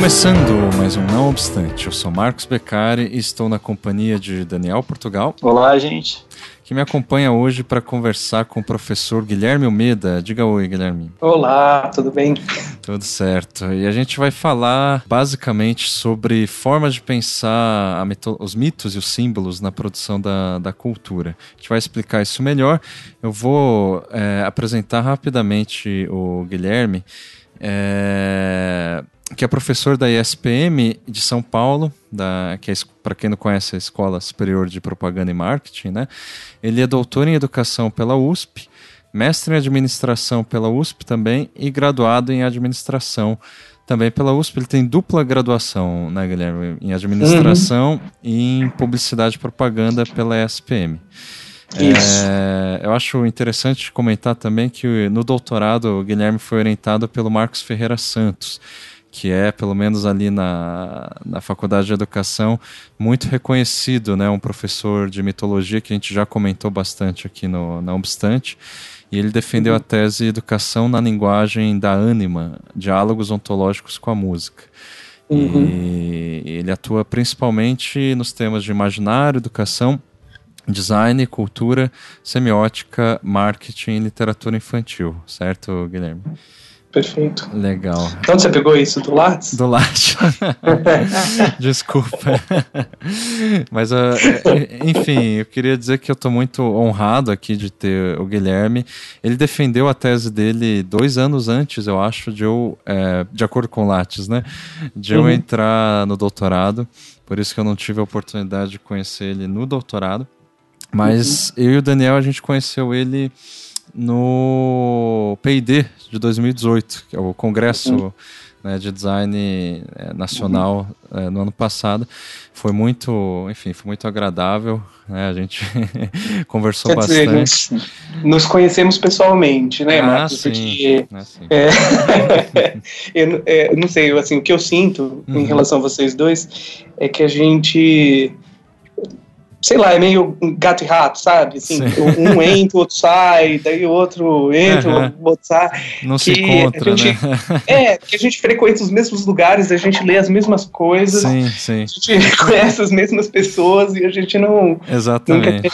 Começando mais um Não Obstante, eu sou Marcos Beccari e estou na companhia de Daniel Portugal. Olá, gente. Que me acompanha hoje para conversar com o professor Guilherme Almeida. Diga oi, Guilherme. Olá, tudo bem? Tudo certo. E a gente vai falar basicamente sobre formas de pensar os mitos e os símbolos na produção da, da cultura. A gente vai explicar isso melhor. Eu vou é, apresentar rapidamente o Guilherme. É, que é professor da ESPM de São Paulo, da, que é, para quem não conhece, a Escola Superior de Propaganda e Marketing, né? Ele é doutor em Educação pela USP, mestre em Administração pela USP também e graduado em Administração também pela USP. Ele tem dupla graduação, né, Guilherme? Em Administração uhum. e em Publicidade e Propaganda pela ESPM. É, eu acho interessante comentar também que no doutorado o Guilherme foi orientado pelo Marcos Ferreira Santos, que é, pelo menos ali na, na Faculdade de Educação, muito reconhecido, né? Um professor de mitologia que a gente já comentou bastante aqui no Não Obstante. E ele defendeu uhum. a tese Educação na Linguagem da Ânima, Diálogos Ontológicos com a Música. Uhum. E ele atua principalmente nos temas de imaginário, educação, design, cultura, semiótica, marketing e literatura infantil, certo, Guilherme? Perfeito. Legal. Então você pegou isso do Lattes? Do Lattes. Desculpa. Mas, uh, enfim, eu queria dizer que eu estou muito honrado aqui de ter o Guilherme. Ele defendeu a tese dele dois anos antes, eu acho, de eu, é, de acordo com o Lattes, né? De eu uhum. entrar no doutorado. Por isso que eu não tive a oportunidade de conhecer ele no doutorado. Mas uhum. eu e o Daniel, a gente conheceu ele no PID de 2018, que é o Congresso uhum. né, de Design é, Nacional uhum. é, no ano passado. Foi muito, enfim, foi muito agradável. Né, a gente conversou Quer bastante. Dizer, nos conhecemos pessoalmente, né, ah, Marcos? Sim. Porque, ah, sim. É, eu, é, não sei, assim, o que eu sinto uhum. em relação a vocês dois é que a gente sei lá, é meio gato e rato, sabe? Assim, um entra, o outro sai, daí o outro entra, uhum. o outro sai. Não se encontra, gente, né? É, que a gente frequenta os mesmos lugares, a gente lê as mesmas coisas, sim, sim. a gente conhece as mesmas pessoas e a gente não Exatamente.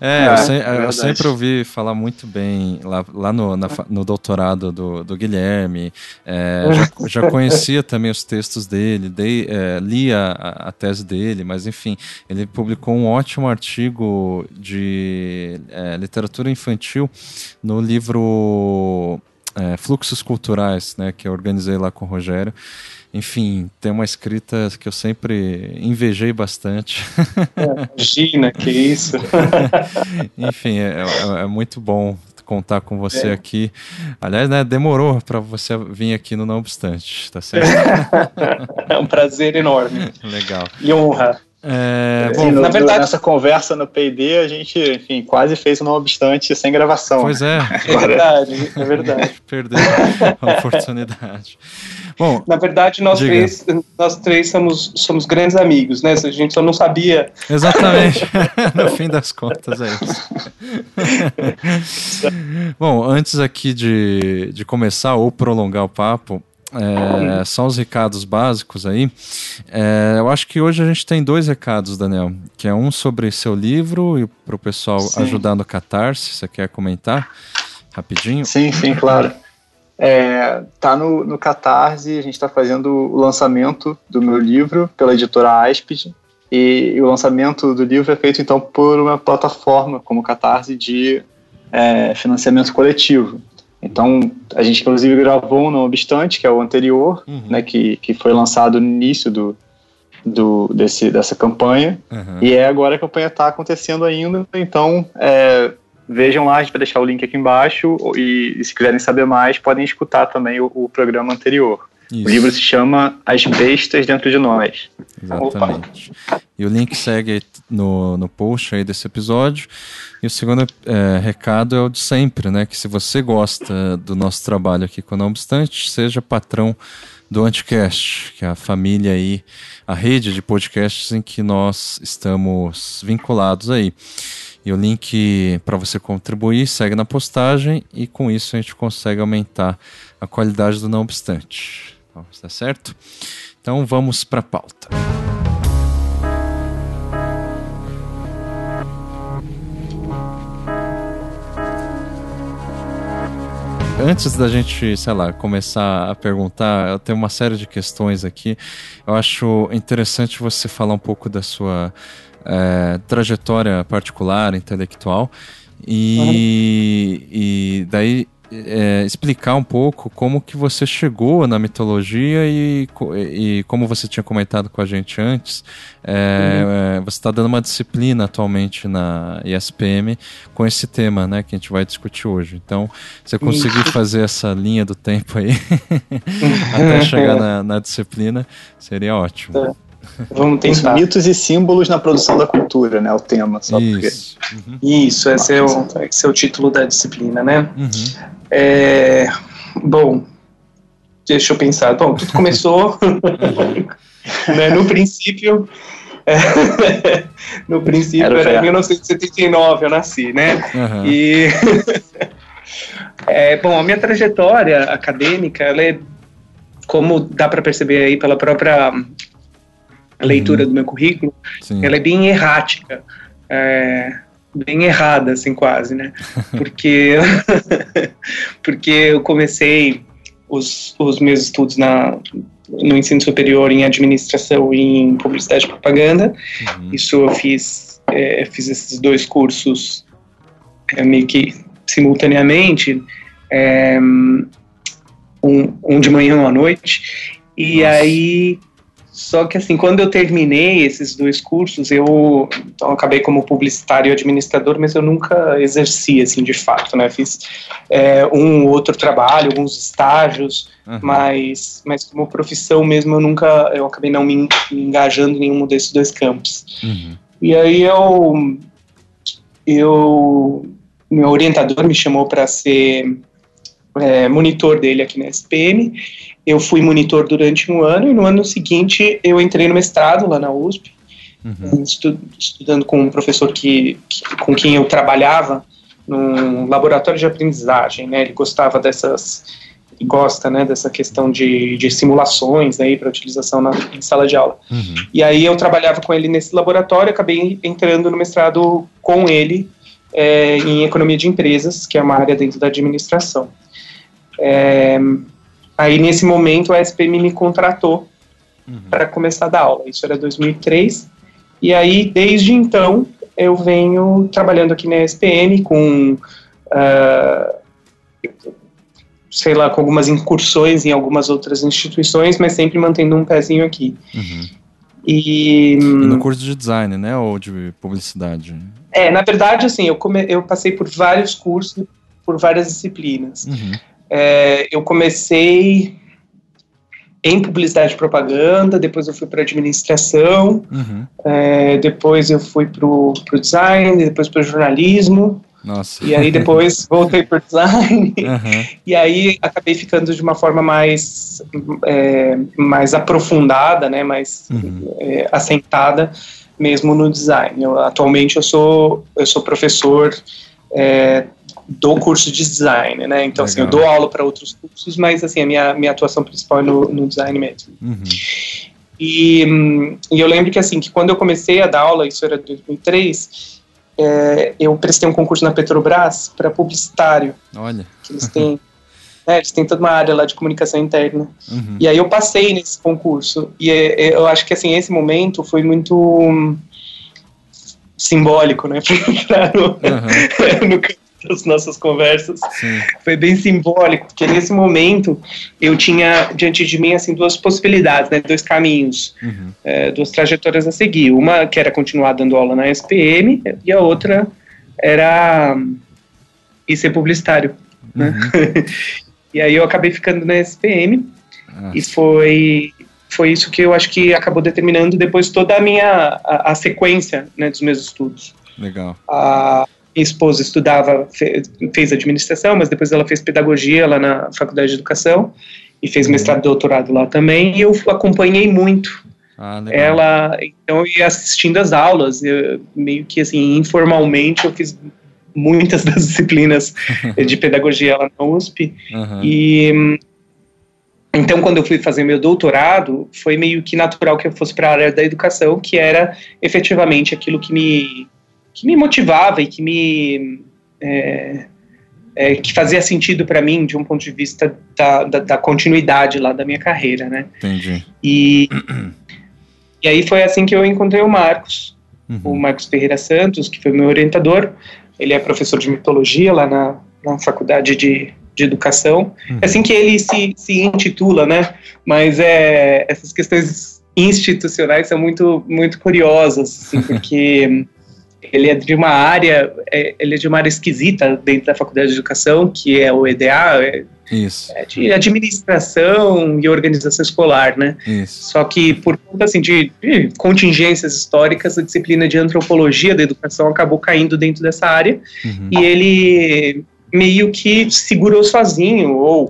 É, eu, se, é eu, sempre ouvi falar muito bem lá, lá no, na, no doutorado do, do Guilherme, é, já, já, conhecia também os textos dele, dei, é, lia a, a tese dele, mas enfim, ele publicou publicou um ótimo artigo de é, literatura infantil no livro é, Fluxos Culturais, né, que eu organizei lá com o Rogério. Enfim, tem uma escrita que eu sempre invejei bastante. Imagina, que isso! Enfim, é, é, é muito bom contar com você é. aqui. Aliás, né, demorou para você vir aqui no Não Obstante, tá certo? é um prazer enorme. Legal. E honra. É, bom, no, na verdade, nessa conversa no P&D a gente, enfim, quase fez um não obstante sem gravação. Pois é. É verdade, é verdade. Perdeu a oportunidade. Bom, na verdade nós três, nós três somos, somos grandes amigos, né? A gente só não sabia. Exatamente. no fim das contas é isso. bom, antes aqui de, de começar ou prolongar o papo, é, só os recados básicos aí. É, eu acho que hoje a gente tem dois recados, Daniel, que é um sobre seu livro e para o pessoal sim. ajudar no Catarse. Você quer comentar rapidinho? Sim, sim, claro. É, tá no, no Catarse, a gente está fazendo o lançamento do meu livro pela editora Aspid. E, e, o lançamento do livro é feito então por uma plataforma como o Catarse de é, financiamento coletivo. Então, a gente inclusive gravou um Não Obstante, que é o anterior, uhum. né, que, que foi lançado no início do, do, desse, dessa campanha. Uhum. E é agora a campanha está acontecendo ainda. Então, é, vejam lá, a gente vai deixar o link aqui embaixo. E, e se quiserem saber mais, podem escutar também o, o programa anterior. Isso. O livro se chama As Bestas Dentro de Nós. Exatamente. Opa. E o link segue no, no post aí desse episódio. E o segundo é, recado é o de sempre, né? Que se você gosta do nosso trabalho aqui com Não Obstante, seja patrão do Anticast, que é a família aí, a rede de podcasts em que nós estamos vinculados aí. E o link para você contribuir segue na postagem e com isso a gente consegue aumentar a qualidade do Não Obstante. Tá certo? Então vamos para a pauta. Antes da gente, sei lá, começar a perguntar, eu tenho uma série de questões aqui. Eu acho interessante você falar um pouco da sua é, trajetória particular, intelectual. E, uhum. e daí é, explicar um pouco como que você chegou na mitologia e, e como você tinha comentado com a gente antes, é, uhum. você está dando uma disciplina atualmente na ISPM com esse tema, né, que a gente vai discutir hoje. Então, você conseguir fazer essa linha do tempo aí até chegar na, na, disciplina, seria ótimo. Vamos tentar. Os mitos e símbolos na produção da cultura, né? O tema. Só Isso. Porque... Uhum. Isso, esse é, o, esse é o título da disciplina, né? Uhum. É, bom, deixa eu pensar. Bom, tudo começou né, no princípio. É, no princípio era, era 1979, eu nasci, né? Uhum. E é, bom, a minha trajetória acadêmica, ela é como dá para perceber aí pela própria leitura uhum. do meu currículo, Sim. ela é bem errática. É, bem errada, assim, quase, né? Porque, porque eu comecei os, os meus estudos na, no ensino superior em administração e em publicidade e propaganda. Uhum. Isso eu fiz, é, fiz esses dois cursos é, meio que simultaneamente, é, um, um de manhã e um à noite. E Nossa. aí só que assim, quando eu terminei esses dois cursos, eu então, acabei como publicitário e administrador, mas eu nunca exerci assim de fato, né? Fiz é, um outro trabalho, alguns estágios, uhum. mas, mas como profissão mesmo eu nunca, eu acabei não me, engajando em nenhum desses dois campos. Uhum. E aí eu, eu, meu orientador me chamou para ser é, monitor dele aqui na SPM eu fui monitor durante um ano e no ano seguinte eu entrei no mestrado lá na USP, uhum. estu estudando com um professor que, que, com quem eu trabalhava num laboratório de aprendizagem, né? Ele gostava dessas gosta, né, dessa questão de, de simulações aí para utilização na em sala de aula. Uhum. E aí eu trabalhava com ele nesse laboratório, acabei entrando no mestrado com ele é, em economia de empresas, que é uma área dentro da administração. É, Aí, nesse momento, a SPM me contratou uhum. para começar a dar aula. Isso era 2003. E aí, desde então, eu venho trabalhando aqui na SPM com, uh, sei lá, com algumas incursões em algumas outras instituições, mas sempre mantendo um pezinho aqui. Uhum. E, e, no curso de design, né, ou de publicidade? É, na verdade, assim, eu, come, eu passei por vários cursos, por várias disciplinas. Uhum. É, eu comecei em publicidade e propaganda, depois eu fui para administração, uhum. é, depois eu fui para o design, depois para jornalismo. Nossa. E aí depois voltei para design. Uhum. E aí acabei ficando de uma forma mais, é, mais aprofundada, né, mais uhum. é, assentada mesmo no design. Eu, atualmente eu sou, eu sou professor é, do curso de design, né? Então, Legal. assim, eu dou aula para outros cursos, mas, assim, a minha, minha atuação principal é no, no design mesmo. Uhum. E, e, eu lembro que, assim, que quando eu comecei a dar aula, isso era 2003, é, eu prestei um concurso na Petrobras para publicitário. Olha. Que eles têm... né, eles têm toda uma área lá de comunicação interna. Uhum. E aí eu passei nesse concurso. E é, é eu acho que, assim, esse momento foi muito hum, simbólico, né, para no, uhum. no campo das nossas conversas. Sim. Foi bem simbólico, porque nesse momento eu tinha diante de mim assim duas possibilidades, né, dois caminhos, uhum. é, duas trajetórias a seguir. Uma que era continuar dando aula na SPM e a outra era ir ser publicitário. Né? Uhum. Né? e aí eu acabei ficando na SPM e foi foi isso que eu acho que acabou determinando depois toda a minha a, a sequência né, dos meus estudos. Legal. A minha esposa estudava, fez administração, mas depois ela fez pedagogia lá na Faculdade de Educação e fez uhum. mestrado e doutorado lá também, e eu acompanhei muito ah, ela, então eu ia assistindo as aulas, eu, meio que assim, informalmente eu fiz muitas das disciplinas de pedagogia lá na USP, uhum. e então, quando eu fui fazer meu doutorado, foi meio que natural que eu fosse para a área da educação, que era efetivamente aquilo que me, que me motivava e que me. É, é, que fazia sentido para mim de um ponto de vista da, da, da, continuidade lá da minha carreira, né? Entendi. E, e aí foi assim que eu encontrei o Marcos, uhum. o Marcos Ferreira Santos, que foi meu orientador. Ele é professor de mitologia lá na, na faculdade de, de educação. Uhum. É assim que ele se, se intitula, né? Mas é, essas questões institucionais são muito, muito curiosas, assim, porque ele é de uma área, é, ele é de uma área esquisita dentro da faculdade de educação, que é o EDA, é, Isso. É de administração e organização escolar, né? Isso. Só que por conta assim, de, de, contingências históricas, a disciplina de antropologia da educação acabou caindo dentro dessa área uhum. e ele meio que segurou sozinho, ou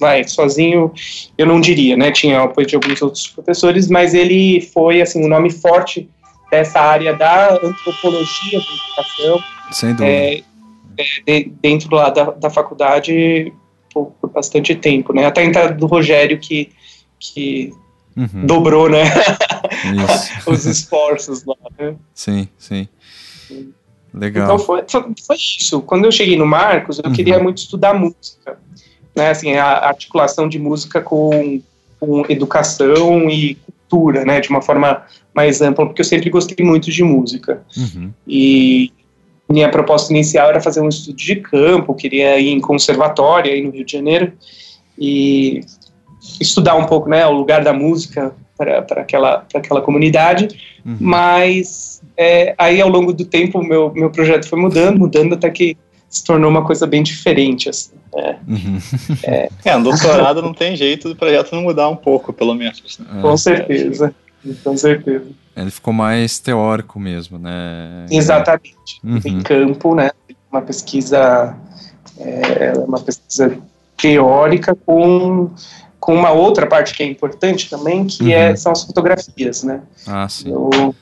vai, sozinho, eu não diria, né? Tinha o apoio de alguns outros professores, mas ele foi, assim, um nome forte dessa área da antropologia da educação. Sem dúvida. É, é, de, dentro lá da, da faculdade por, por, bastante tempo, né? Até a entrada do Rogério que, que uhum. dobrou, né? Os esforços lá, né? Sim, sim. sim. Legal. Então foi, foi, foi, isso. Quando eu cheguei no Marcos, eu uhum. queria muito estudar música. Né, assim, a articulação de música com, com educação e cultura, né, de uma forma mais ampla, porque eu sempre gostei muito de música. Uhum. E minha proposta inicial era fazer um estudo de campo, queria ir em conservatório aí no Rio de Janeiro e estudar um pouco, né, o lugar da música para aquela, aquela comunidade, uhum. mas é, aí ao longo do tempo meu, meu projeto foi mudando, mudando até que se tornou uma coisa bem diferente. Assim, né? uhum. é. é, no doutorado não tem jeito do projeto não mudar um pouco, pelo menos. Né? Com certeza, com certeza. Ele ficou mais teórico mesmo, né? Exatamente. Uhum. Em campo, né? Uma pesquisa, é, uma pesquisa teórica com com uma outra parte que é importante também, que é, uhum. é, são as fotografias, né? Ah, sim. Eu,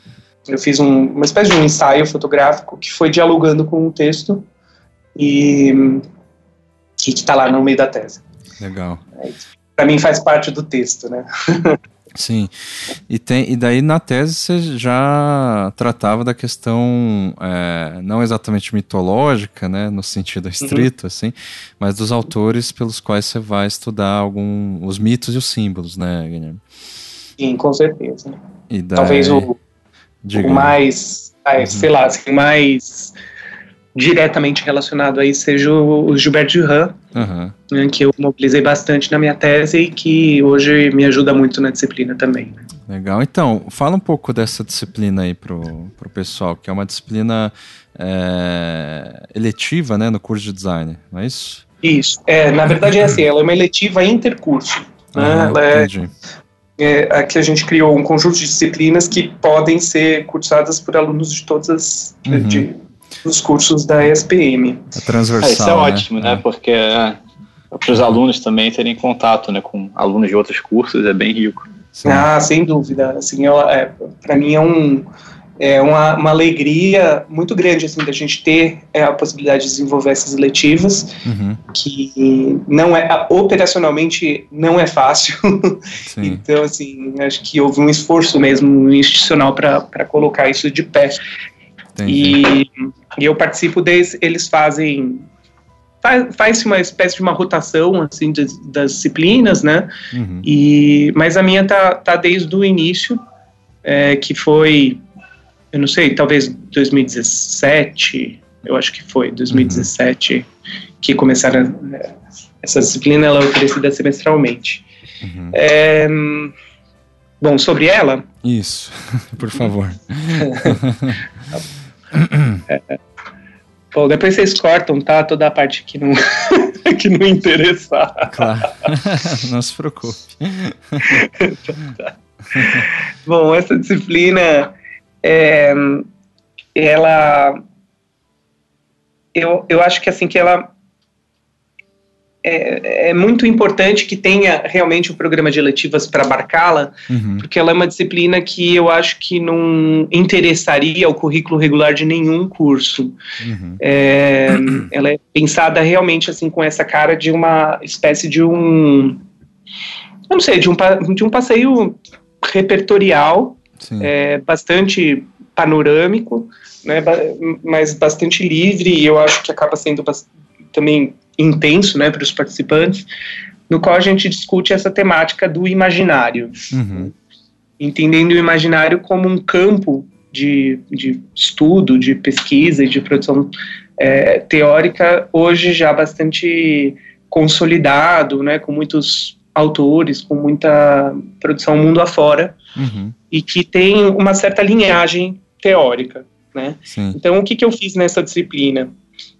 eu fiz um, uma espécie de um ensaio fotográfico que foi dialogando com o texto e que está lá no meio da tese. Legal. É, Para mim faz parte do texto, né? Sim. E, tem, e daí na tese você já tratava da questão é, não exatamente mitológica, né, no sentido uhum. estrito, uhum. assim, mas dos autores pelos quais você vai estudar algum, os mitos e os símbolos, né, Guilherme? Sim, com certeza. Daí... Talvez o, o mais, uhum. sei lá, assim, mais diretamente relacionado aí seja o Gilberto Duran, uhum. né, que eu mobilizei bastante na minha tese e que hoje me ajuda muito na disciplina também. Né. Legal. Então, fala um pouco dessa disciplina aí pro, pro pessoal, que é uma disciplina é, eletiva, né, no curso de design, não é isso? Isso. É, na verdade é assim, ela é uma eletiva intercurso. Né? Ah, ela é, é, aqui a gente criou um conjunto de disciplinas que podem ser cursadas por alunos de todas as uhum. de, dos cursos da ESPM. É transversal. É, isso é né? ótimo, né? É. Porque é, para os alunos também terem contato, né, com alunos de outros cursos é bem rico. Sim. Ah, sem dúvida. Assim, é, para mim é um é uma, uma alegria muito grande assim da gente ter é, a possibilidade de desenvolver essas letivas uhum. que não é operacionalmente não é fácil então assim acho que houve um esforço mesmo institucional para colocar isso de pé e, e, eu participo deles eles fazem faz-se uma espécie de uma rotação assim de, das disciplinas né uhum. e mas a minha tá, tá desde o início é, que foi eu não sei, talvez 2017, eu acho que foi, 2017, uhum. que começaram né, essa disciplina, ela é oferecida semestralmente. Uhum. É, bom, sobre ela... Isso, por favor. é, bom, depois vocês cortam, tá? Toda a parte que não, que não interessar. Claro, não se preocupe. Bom, essa disciplina, é, ela, eu, eu acho que assim que ela é, é, muito importante que tenha realmente o um programa de eletivas para abarcá-la, uhum. porque ela é uma disciplina que eu acho que não interessaria ao currículo regular de nenhum curso. Uhum. É, ela é pensada realmente assim com essa cara de uma espécie de um, eu não sei, de um, de um passeio repertorial, é, bastante panorâmico, né, mas bastante livre, e eu acho que acaba sendo também intenso né, para os participantes, no qual a gente discute essa temática do imaginário, uhum. entendendo o imaginário como um campo de, de estudo, de pesquisa e de produção é, teórica, hoje já bastante consolidado, né, com muitos autores, com muita produção mundo afora, uhum. e que tem uma certa linhagem teórica. Né? Então, o que, que eu fiz nessa disciplina?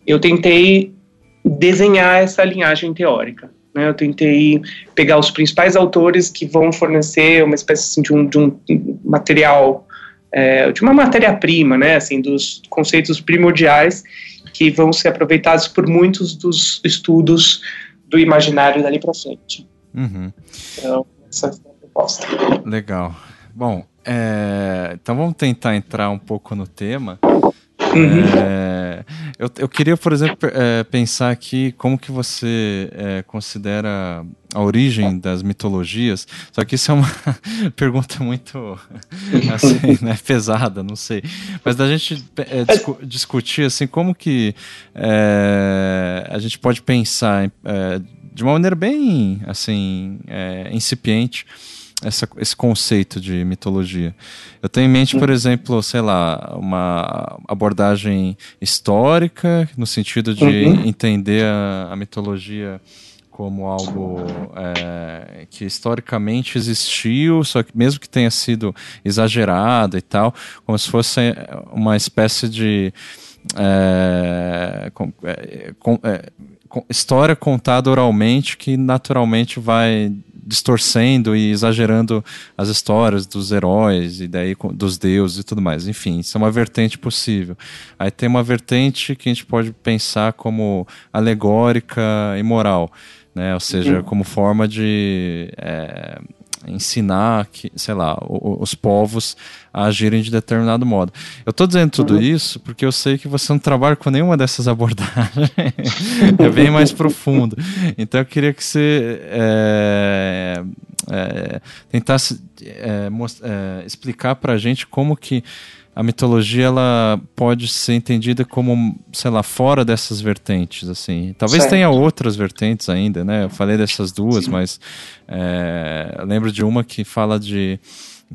Eu tentei desenhar essa linhagem teórica. Né? Eu tentei pegar os principais autores que vão fornecer uma espécie assim, de, um, de um material, é, de uma matéria-prima, né? assim, dos conceitos primordiais que vão ser aproveitados por muitos dos estudos do imaginário dali para frente. Uhum. Então, essa é a proposta. Legal. Bom, é, então vamos tentar entrar um pouco no tema. Uhum. É, eu, eu queria, por exemplo, é, pensar aqui como que você é, considera a origem das mitologias. Só que isso é uma pergunta muito assim, né, pesada, não sei. Mas da gente é, discu discutir assim como que é, a gente pode pensar é, de uma maneira bem assim é, incipiente essa, esse conceito de mitologia. Eu tenho em mente, por exemplo, sei lá, uma abordagem histórica, no sentido de uhum. entender a, a, mitologia como algo é, que historicamente existiu, só que mesmo que tenha sido exagerado e tal, como se fosse uma espécie de é, com, é, com, é, história contada oralmente que naturalmente vai distorcendo e exagerando as histórias dos heróis e daí dos deuses e tudo mais. Enfim, isso é uma vertente possível. Aí tem uma vertente que a gente pode pensar como alegórica e moral, né? Ou seja, uhum. como forma de é, ensinar que, sei lá, os povos a agirem de determinado modo. Eu estou dizendo tudo uhum. isso porque eu sei que você não trabalha com nenhuma dessas abordagens. é bem mais profundo. Então eu queria que você é, é, tentasse é, é explicar para a gente como que a mitologia ela pode ser entendida como, sei lá, fora dessas vertentes, assim. Talvez certo. tenha outras vertentes ainda, né? Eu falei dessas duas, Sim. mas é, lembro de uma que fala de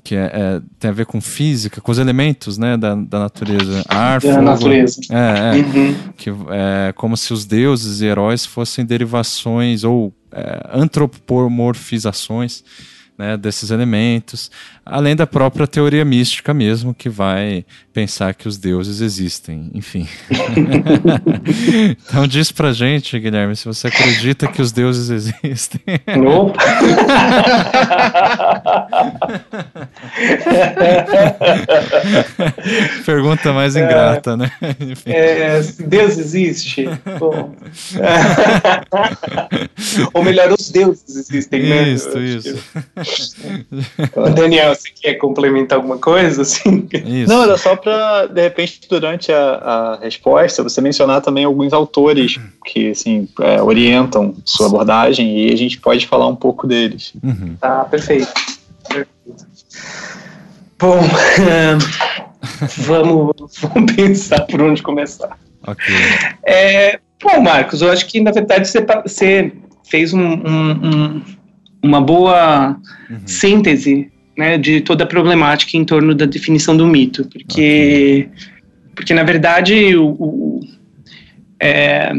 que é, é, tem a ver com física, com os elementos, né, da, da natureza, ar, da fogo, natureza. É, é uhum. que é como se os deuses e heróis fossem derivações ou é, antropomorfizações né, desses elementos, além da própria teoria mística mesmo, que vai pensar que os deuses existem, enfim. então diz pra gente, Guilherme, se você acredita que os deuses existem. Não. Pergunta mais é. ingrata, é, né? É, Deus existe? Ou melhor, os deuses existem, né? Isso, isso. Daniel, você quer complementar alguma coisa? Assim? Isso. Não, era só para, de repente, durante a, a, resposta, você mencionar também alguns autores que assim, é, orientam sua abordagem e a gente pode falar um pouco deles. Uhum. Tá, perfeito. perfeito. Bom, vamos, vamos pensar por onde começar. Ok. É, bom, Marcos, eu acho que na verdade você, você fez um, um, um uma boa uhum. síntese né, de toda a problemática em torno da definição do mito, porque, okay. porque na verdade o, o é,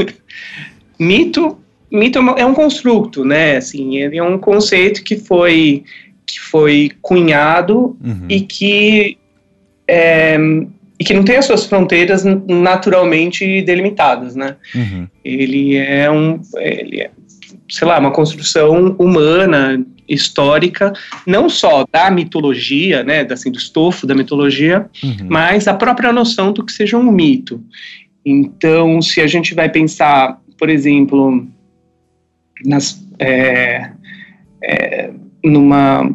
mito mito é, é um construto, né? Assim, ele é um conceito que foi que foi cunhado uhum. e que é, e que não tem as suas fronteiras naturalmente delimitadas, né? Uhum. Ele é um, ele é, sei lá, uma construção humana, histórica, não só da mitologia, né, assim, do estofo da mitologia, uhum. mas a própria noção do que seja um mito. Então, se a gente vai pensar, por exemplo, nas, é, é, numa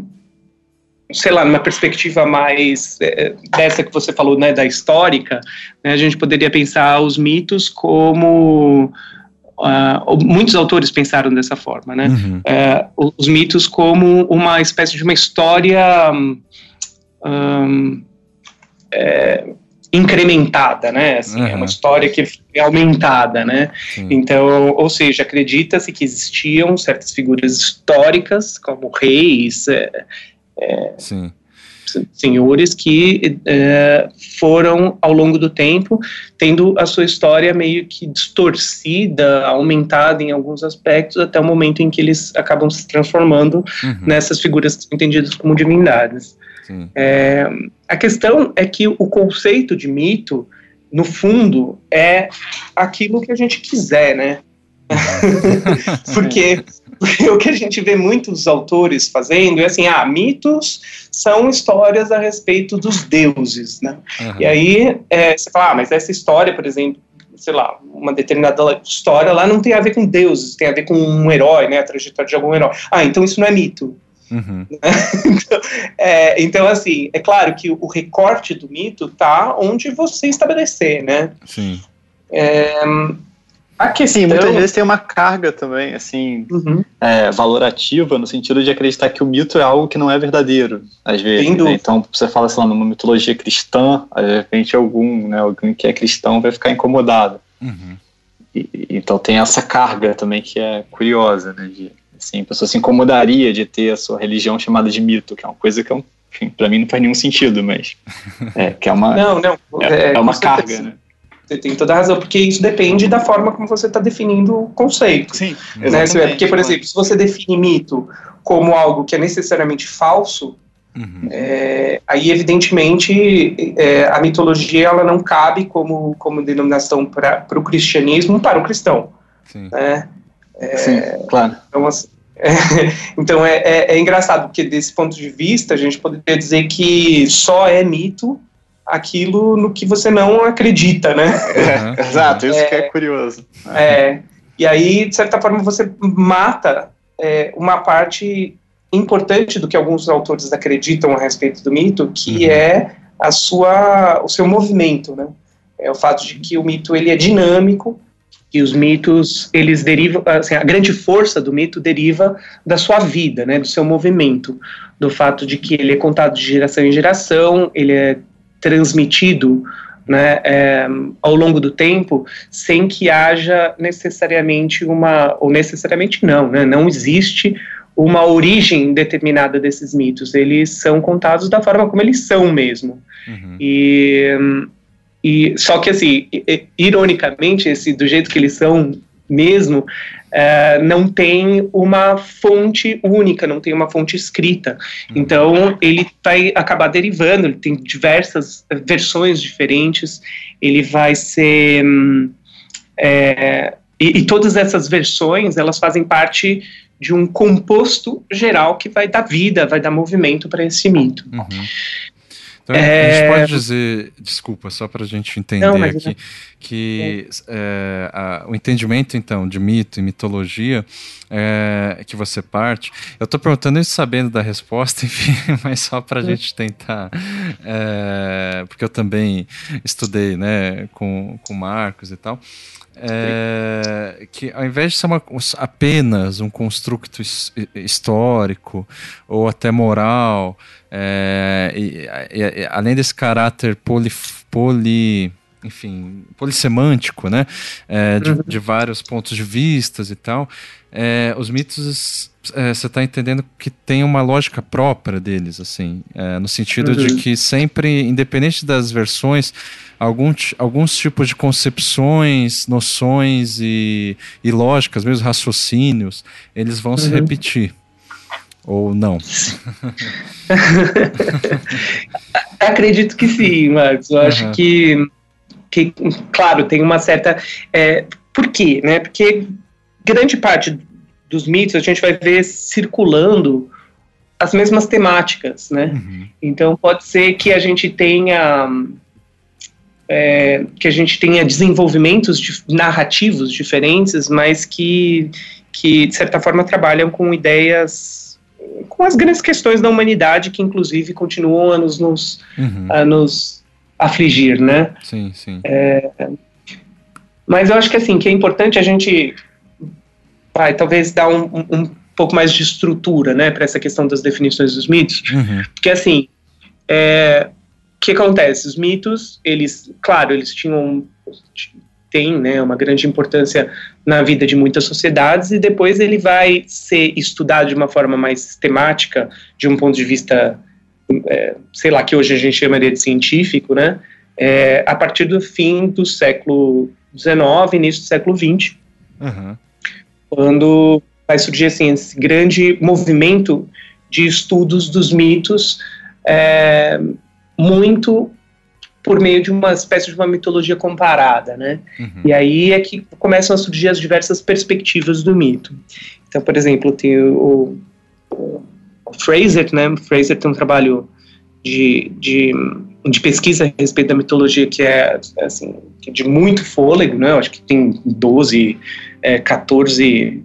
sei lá, numa perspectiva mais é, dessa que você falou, né, da histórica, né, a gente poderia pensar os mitos como Uh, muitos autores pensaram dessa forma, né? Uhum. Uh, os mitos como uma espécie de uma história um, é, incrementada, né? Assim, uhum. É uma história que é aumentada, né? Sim. Então, ou seja, acredita-se que existiam certas figuras históricas, como reis, é, é, senhores que é, foram, ao longo do tempo, tendo a sua história meio que distorcida, aumentada em alguns aspectos, até o momento em que eles acabam se transformando uhum. nessas figuras entendidas como divindades. É, a questão é que o conceito de mito, no fundo, é aquilo que a gente quiser, né? porque, porque, o que a gente vê muitos autores fazendo é assim, ah, mitos são histórias a respeito dos deuses, né? Uhum. E aí é, você fala, ah, mas essa história, por exemplo, sei lá, uma determinada história lá não tem a ver com deuses, tem a ver com um herói, né? A trajetória de algum herói. Ah, então isso não é mito. Uhum. então, é, então, assim, é claro que o recorte do mito tá onde você estabelecer, né? Sim. É, a questão... Sim, muitas vezes tem uma carga também, assim, uhum. é, valorativa, no sentido de acreditar que o mito é algo que não é verdadeiro, às vezes. Né? Então, você fala, sei lá, numa mitologia cristã, de repente algum, né, alguém que é cristão vai ficar incomodado. Uhum. E, então tem essa carga também que é curiosa, né, de, assim, a pessoa se incomodaria de ter a sua religião chamada de mito, que é uma coisa que, é um, para mim, não faz nenhum sentido, mas é, que é uma, não, não, é, é uma carga, né? Você tem toda a razão, porque isso depende da forma como você está definindo o conceito. Sim, né? Porque, por exemplo, se você define mito como algo que é necessariamente falso, uhum. é, aí, evidentemente, é, a mitologia ela não cabe como, como denominação para o cristianismo para o cristão. Sim, né? é, Sim claro. Então, assim, é, então é, é, é, engraçado, porque desse ponto de vista, a gente poderia dizer que só é mito aquilo no que você não acredita, né? É, exato, isso é, que é curioso. É, e aí, de certa forma, você mata é, uma parte importante do que alguns autores acreditam a respeito do mito, que uhum. é a sua, o seu movimento, né? É o fato de que o mito ele é dinâmico, que os mitos eles derivam, assim, a grande força do mito deriva da sua vida, né, do seu movimento, do fato de que ele é contado de geração em geração, ele é transmitido né, é, ao longo do tempo, sem que haja necessariamente uma, ou necessariamente não, né, não existe uma origem determinada desses mitos, eles são contados da forma como eles são mesmo. Uhum. E, e só que assim, ironicamente, esse do jeito que eles são mesmo, uh, não tem uma fonte única, não tem uma fonte escrita. Uhum. Então, ele vai acabar derivando, ele tem diversas versões diferentes, ele vai ser. É, e, e todas essas versões, elas fazem parte de um composto geral que vai dar vida, vai dar movimento para esse mito. Uhum. Então, é... a gente pode dizer, desculpa, só para a gente entender Não, aqui, que é, a, o entendimento, então, de mito e mitologia é, que você parte, eu estou perguntando isso sabendo da resposta, enfim, mas só para a gente tentar, é, porque eu também estudei, né, com, com Marcos e tal, é, que ao invés de ser uma, apenas um construto histórico ou até moral, é, e, e, além desse caráter poli, poli enfim, polissemântico, né, é, de, uhum. de, vários pontos de vistas e tal, é, os mitos é, você está entendendo que tem uma lógica própria deles, assim, é, no sentido uhum. de que sempre, independente das versões, algum, alguns tipos de concepções, noções e, e lógicas, mesmo raciocínios, eles vão uhum. se repetir. Ou não? Acredito que sim, Marcos. Eu uhum. acho que, que, claro, tem uma certa. É, por quê? Né? Porque grande parte dos mitos a gente vai ver circulando as mesmas temáticas, né? Uhum. Então pode ser que a gente tenha é, que a gente tenha desenvolvimentos de, narrativos diferentes, mas que que de certa forma trabalham com ideias com as grandes questões da humanidade que inclusive continuam a nos, nos uhum. a nos afligir, né? Sim, sim. É, mas eu acho que assim que é importante a gente vai talvez dar um, um pouco mais de estrutura, né, para essa questão das definições dos mitos, uhum. porque assim, é, o que acontece? Os mitos, eles, claro, eles tinham tem, né, uma grande importância na vida de muitas sociedades e depois ele vai ser estudado de uma forma mais sistemática, de um ponto de vista, é, sei lá, que hoje a gente chamaria de científico, né, é, a partir do fim do século XIX, início do século XX, uhum. Quando vai surgir assim esse grande movimento de estudos dos mitos, é, muito por meio de uma espécie de uma mitologia comparada, né? Uhum. E aí é que começam a surgir as diversas perspectivas do mito. Então, por exemplo, tem o, o, Fraser, né? O Fraser tem um trabalho de, de, de, pesquisa a respeito da mitologia que é assim de muito fôlego, né? Eu acho que tem 12, é, 14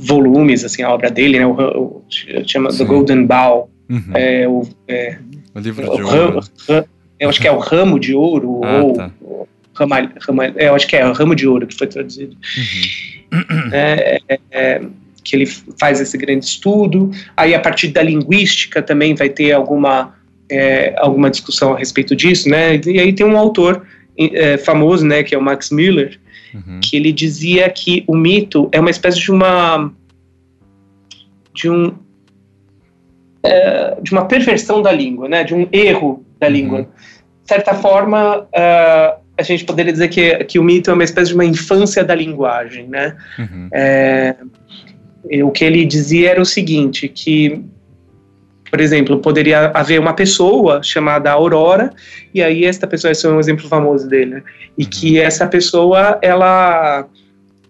volumes, assim, a obra dele, né, o, o chama Sim. The Golden Bow, uhum. é, o, é, o livro de o ouro. Ram, eu acho que é o Ramo de Ouro, ah, ou tá. É, eu acho que é o Ramo de Ouro que foi traduzido. Uhum. É, é, é, que ele faz esse grande estudo, aí a partir da linguística também vai ter alguma, é, alguma discussão a respeito disso, né, e aí tem um autor famoso, né, que é o Max Müller, uhum. que ele dizia que o mito é uma espécie de uma de um é, de uma perversão da língua, né, de um erro da uhum. língua. De certa forma, uh, a gente poderia dizer que, que o mito é uma espécie de uma infância da linguagem, né? Uhum. É, o que ele dizia era o seguinte, que por exemplo, poderia haver uma pessoa chamada Aurora, e aí esta pessoa, esse é um exemplo famoso dele, né? e uhum. que essa pessoa, ela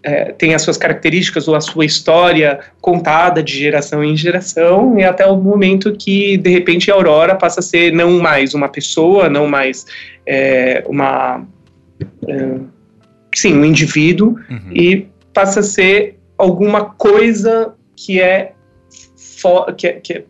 é, tem as suas características ou a sua história contada de geração em geração, e até o momento que, de repente, a Aurora passa a ser não mais uma pessoa, não mais é, uma... É, sim, um indivíduo, uhum. e passa a ser alguma coisa que é, que é, que é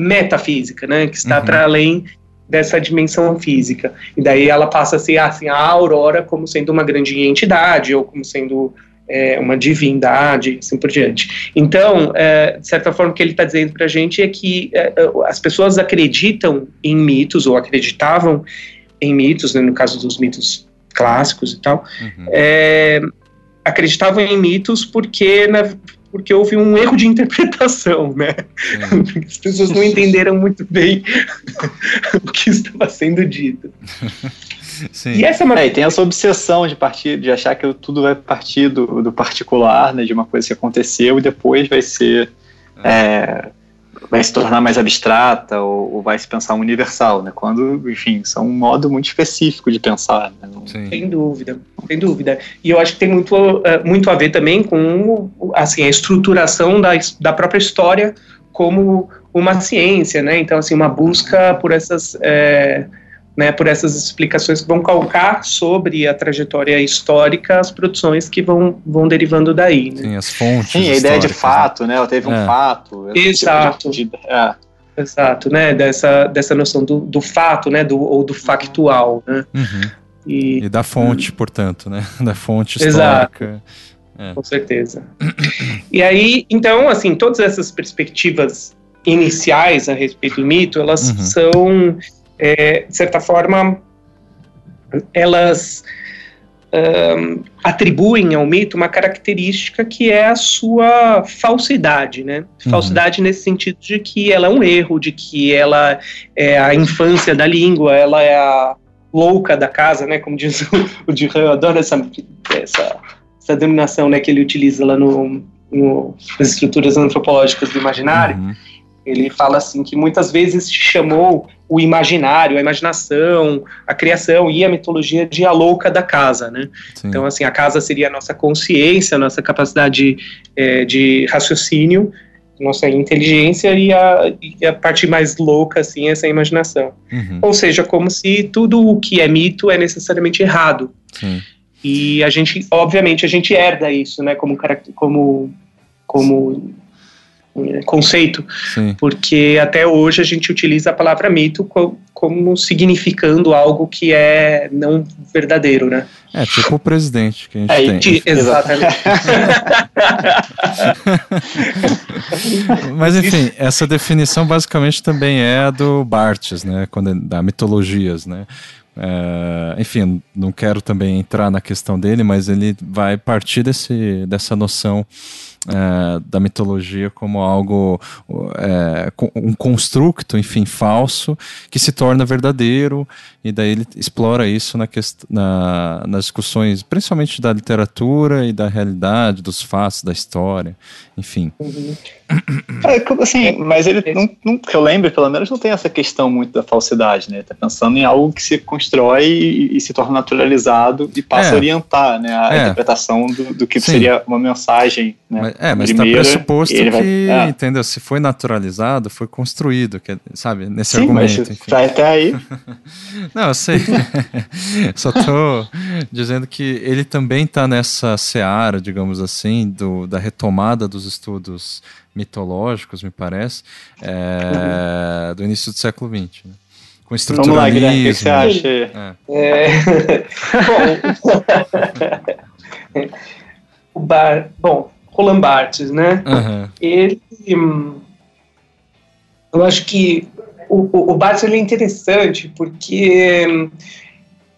metafísica, né, que está uhum. para além dessa dimensão física. E daí ela passa a ser assim, a aurora como sendo uma grande entidade, ou como sendo é, uma divindade, assim por diante. Então, é, de certa forma, o que ele está dizendo para a gente é que é, as pessoas acreditam em mitos, ou acreditavam em mitos, né, no caso dos mitos clássicos e tal, uhum. É, acreditavam em mitos porque, na, porque houve um erro de interpretação, né? É. As pessoas não entenderam muito bem o que estava sendo dito. Sim. E essa é, uma... é, e tem essa obsessão de partir, de achar que tudo vai partir do, do particular, né, de uma coisa que aconteceu e depois vai ser é. Vai se tornar mais abstrata ou, ou, vai se pensar universal, né? Quando, enfim, são um modo muito específico de pensar. Né? Sem dúvida, sem dúvida. E eu acho que tem muito, uh, muito a ver também com assim, a estruturação da, da própria história como uma ciência, né? Então, assim, uma busca por essas é, né, por essas explicações que vão calcar sobre a trajetória histórica as produções que vão, vão derivando daí. Né? Sim, as fontes. Sim, a ideia de né? fato, né? Ela teve é. um fato. Exato. Tipo de, é. Exato, né? Dessa, dessa noção do, do fato, né? Do, ou do factual, né? Uhum. E, e, da fonte, portanto, né? Da fonte histórica. Exato. É. Com certeza. e aí, então, assim, todas essas perspectivas iniciais a respeito do mito, elas uhum. são é, de certa forma, elas um, atribuem ao mito uma característica que é a sua falsidade, né? Uhum. Falsidade nesse sentido de que ela é um erro, de que ela é a infância da língua, ela é a louca da casa, né? Como diz o, o Duran, eu adoro essa, essa, essa denominação né, que ele utiliza lá no, no, nas estruturas antropológicas do imaginário. Uhum Ele fala assim que muitas vezes chamou o imaginário, a imaginação, a criação e a mitologia de a louca da casa, né? Sim. Então, assim, a casa seria a nossa consciência, a nossa capacidade é, de raciocínio, nossa inteligência e a, e a parte mais louca, assim, essa imaginação. Uhum. Ou seja, como se tudo o que é mito é necessariamente errado. Sim. E a gente, obviamente, a gente herda isso, né, como, como, como conceito, Sim. porque até hoje a gente utiliza a palavra mito co como significando algo que é não verdadeiro, né? É, tipo o presidente que a gente é, tem. Exatamente. Mas enfim, essa definição basicamente também é a do Barthes, né? Quando, da mitologias, né? É, enfim, não quero também entrar na questão dele, mas ele vai partir desse, dessa noção é, da mitologia como algo, é, um construto, enfim, falso, que se torna verdadeiro, e daí ele explora isso na na, nas discussões, principalmente da literatura e da realidade, dos fatos, da história, enfim. Uhum. É, assim, mas ele, não, não, que eu lembro, pelo menos, não tem essa questão muito da falsidade, né? Tá pensando em algo que se constrói e, e se torna naturalizado e passa é. a orientar, né? A é. interpretação do, do que Sim. seria uma mensagem, né? Mas, é, mas está pressuposto que, vai, é. entendeu? Se foi naturalizado, foi construído, que, sabe? Nesse Sim, argumento. Mas. Tá até aí. não, eu sei. Só tô dizendo que ele também está nessa seara, digamos assim, do, da retomada dos estudos mitológicos, me parece, é, uhum. do início do século XX. Né? Com estruturalismo. Vamos lá, Guilherme, o que você acha? É. É... bom, o bar... bom, Roland Barthes, né? Uhum. Ele... Hum, eu acho que o, o, Barthes ele é interessante porque... Hum,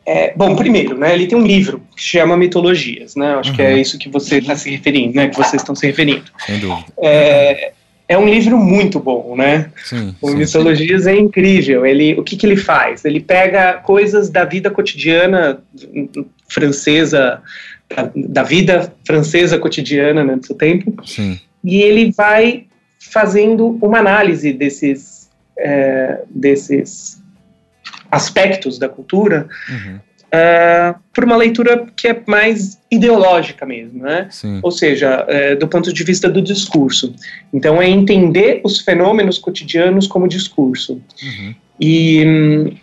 é, bom, primeiro, né, ele tem um livro que chama Mitologias, né? Acho uhum. que é uhum. isso que você está se referindo, né? Que vocês estão se referindo. Sem dúvida. É, é um livro muito bom, né? Sim, o sim, Mitologias sim. é incrível. Ele, o que, que ele faz? Ele pega coisas da vida cotidiana francesa, da, da vida francesa cotidiana né, do seu tempo, sim. e ele vai fazendo uma análise desses, é, desses aspectos da cultura uhum. uh, por uma leitura que é mais ideológica mesmo, né? Sim. Ou seja, uh, do ponto de vista do discurso. Então, é entender os fenômenos cotidianos como discurso. Uhum. E. Hum,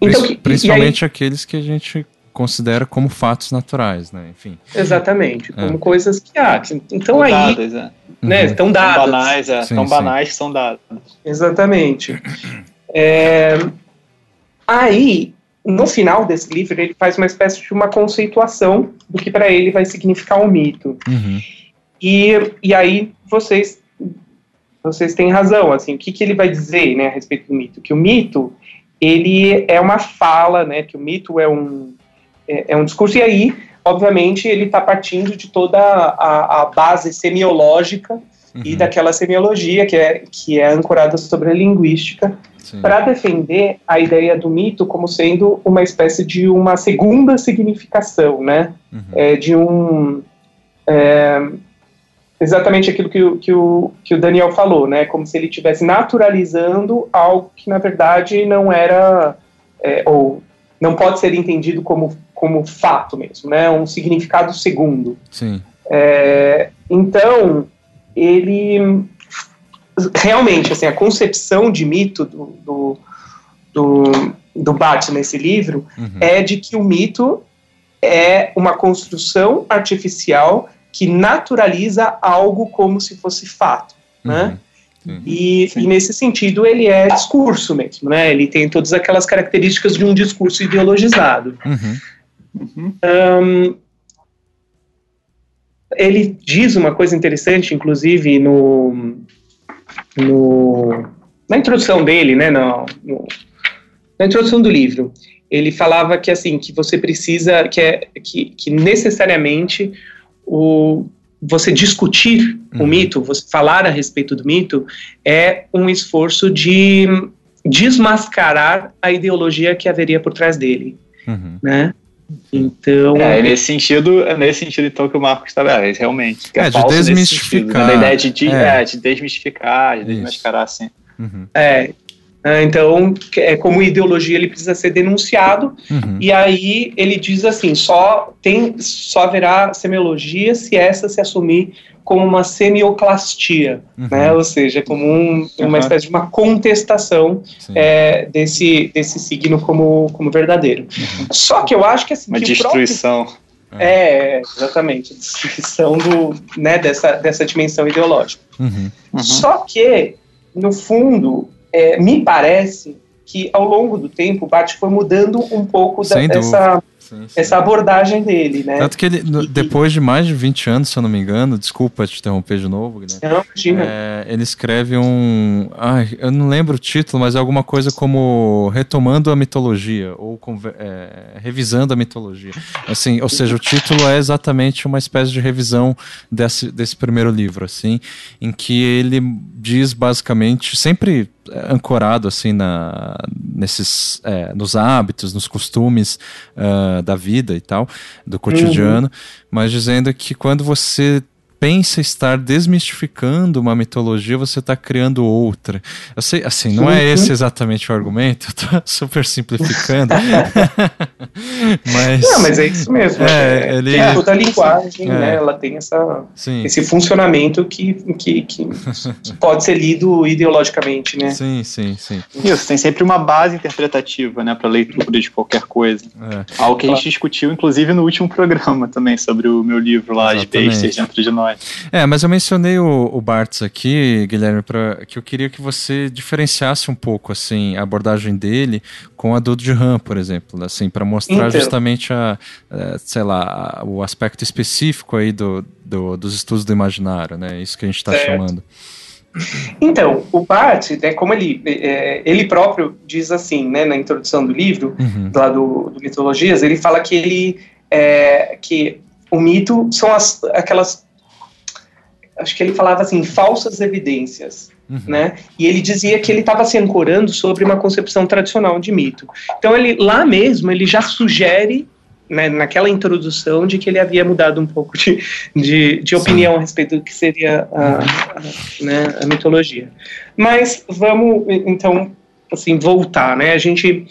então, Principalmente e aí, aqueles que a gente considera como fatos naturais, né? Enfim. Exatamente, como é. coisas que ah, então aí, dadas, é. né? Uhum. Estão dadas. Tão banais, é, sim, tão banais que são dadas. Exatamente. É, Aí, no final desse livro, ele faz uma espécie de uma conceituação do que para ele vai significar um mito. Uhum. E, e aí vocês vocês têm razão, assim, o que, que ele vai dizer, né, a respeito do mito? Que o mito, ele é uma fala, né, que o mito é um, é, é um discurso, e aí, obviamente, ele está partindo de toda a, a base semiológica uhum. e daquela semiologia que é, que é ancorada sobre a linguística, para defender a ideia do mito como sendo uma espécie de uma segunda significação, né? Uhum. É, de um. É, exatamente aquilo que o, que, o, que o Daniel falou, né? Como se ele estivesse naturalizando algo que, na verdade, não era. É, ou não pode ser entendido como, como fato mesmo, né? Um significado segundo. Sim. É, então, ele realmente, assim, a concepção de mito do, do, do, do Bart nesse livro uhum. é de que o mito é uma construção artificial que naturaliza algo como se fosse fato, uhum. né? E, e, nesse sentido ele é discurso mesmo, né? Ele tem todas aquelas características de um discurso ideologizado. Uhum. Uhum. Um, ele diz uma coisa interessante, inclusive no no, na introdução dele, né, no, no, na introdução do livro, ele falava que assim que você precisa que é que, que necessariamente o você discutir uhum. o mito, você falar a respeito do mito é um esforço de desmascarar a ideologia que haveria por trás dele, uhum. né? Então. É, nesse sentido, é nesse sentido, então, que o Marcos estava. É, realmente. É, é de desmistificar. Sentido, né? Da ideia de, de, é. é. de desmistificar, de desmascarar, assim. Uhum. É. Né? Então, é, como ideologia, ele precisa ser denunciado, uhum. e aí ele diz assim: só, tem, só haverá semiologia se essa se assumir como uma semioclastia, uhum. né? ou seja, como um, uma uhum. espécie de uma contestação é, desse, desse signo como, como verdadeiro. Uhum. Só que eu acho que assim. Uma que destruição. Próprio, é, exatamente, destruição do, né, dessa, dessa dimensão ideológica. Uhum. Uhum. Só que, no fundo, é, me parece que ao longo do tempo o Bart foi mudando um pouco da, dessa, sim, sim. essa abordagem dele, né? Tanto que ele, no, depois de mais de 20 anos, se eu não me engano, desculpa te interromper de novo, Guilherme. Não, imagina. É, ele escreve um. Ai, eu não lembro o título, mas é alguma coisa como Retomando a Mitologia, ou é, Revisando a Mitologia. Assim, ou seja, o título é exatamente uma espécie de revisão desse, desse primeiro livro, assim, em que ele diz basicamente, sempre ancorado assim na nesses é, nos hábitos, nos costumes uh, da vida e tal, do cotidiano, uhum. mas dizendo que quando você pensa estar desmistificando uma mitologia, você está criando outra. Eu sei, assim, não é esse exatamente o argumento, eu estou super simplificando. mas, não, mas é isso mesmo. É, é, ele... Toda a linguagem, é. né, ela tem essa, esse funcionamento que, que, que pode ser lido ideologicamente, né? Sim, sim, sim. Isso, tem sempre uma base interpretativa, né, para leitura de qualquer coisa. É. Algo que a gente discutiu, inclusive, no último programa também, sobre o meu livro lá, Exatamente. de Bestas Dentro de Nós. É, mas eu mencionei o, o Bartz aqui, Guilherme, pra, que eu queria que você diferenciasse um pouco assim a abordagem dele com a do Duran, por exemplo, assim, para mostrar então. justamente a, a, sei lá, a, o aspecto específico aí do, do, dos estudos do imaginário, né? Isso que a gente está chamando. Então, o Barthes, né, como ele, é, ele próprio diz assim, né, na introdução do livro, uhum. lá do, do Mitologias, ele fala que ele é, que o mito são as, aquelas acho que ele falava assim, falsas evidências. Uhum. Né? E ele dizia que ele estava se ancorando sobre uma concepção tradicional de mito. Então ele lá mesmo ele já sugere né, naquela introdução de que ele havia mudado um pouco de, de, de opinião a respeito do que seria a, a, né, a mitologia. Mas vamos então assim voltar, né? A gente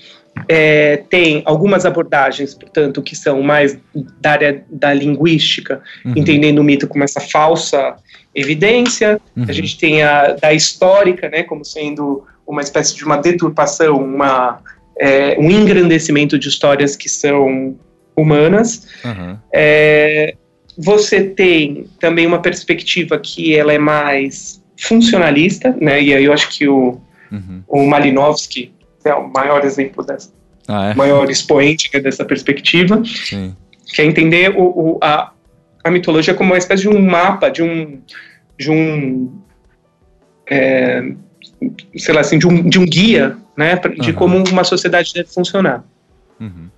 é, tem algumas abordagens, portanto, que são mais da área da linguística, uhum. entendendo o mito como essa falsa evidência. Uhum. A gente tem a da histórica, né, como sendo uma espécie de uma deturpação, uma, é, um engrandecimento de histórias que são humanas. Uhum. É, você tem também uma perspectiva que ela é mais funcionalista, né, e aí eu acho que o, uhum. o Malinowski é o maior exemplo dessa, ah, é? maior expoente né, dessa perspectiva, Sim. que é entender o, o, a, a mitologia como uma espécie de um mapa, de um, de um é, sei lá assim, de um, de um guia, né, de uhum. como uma sociedade deve funcionar. Uhum.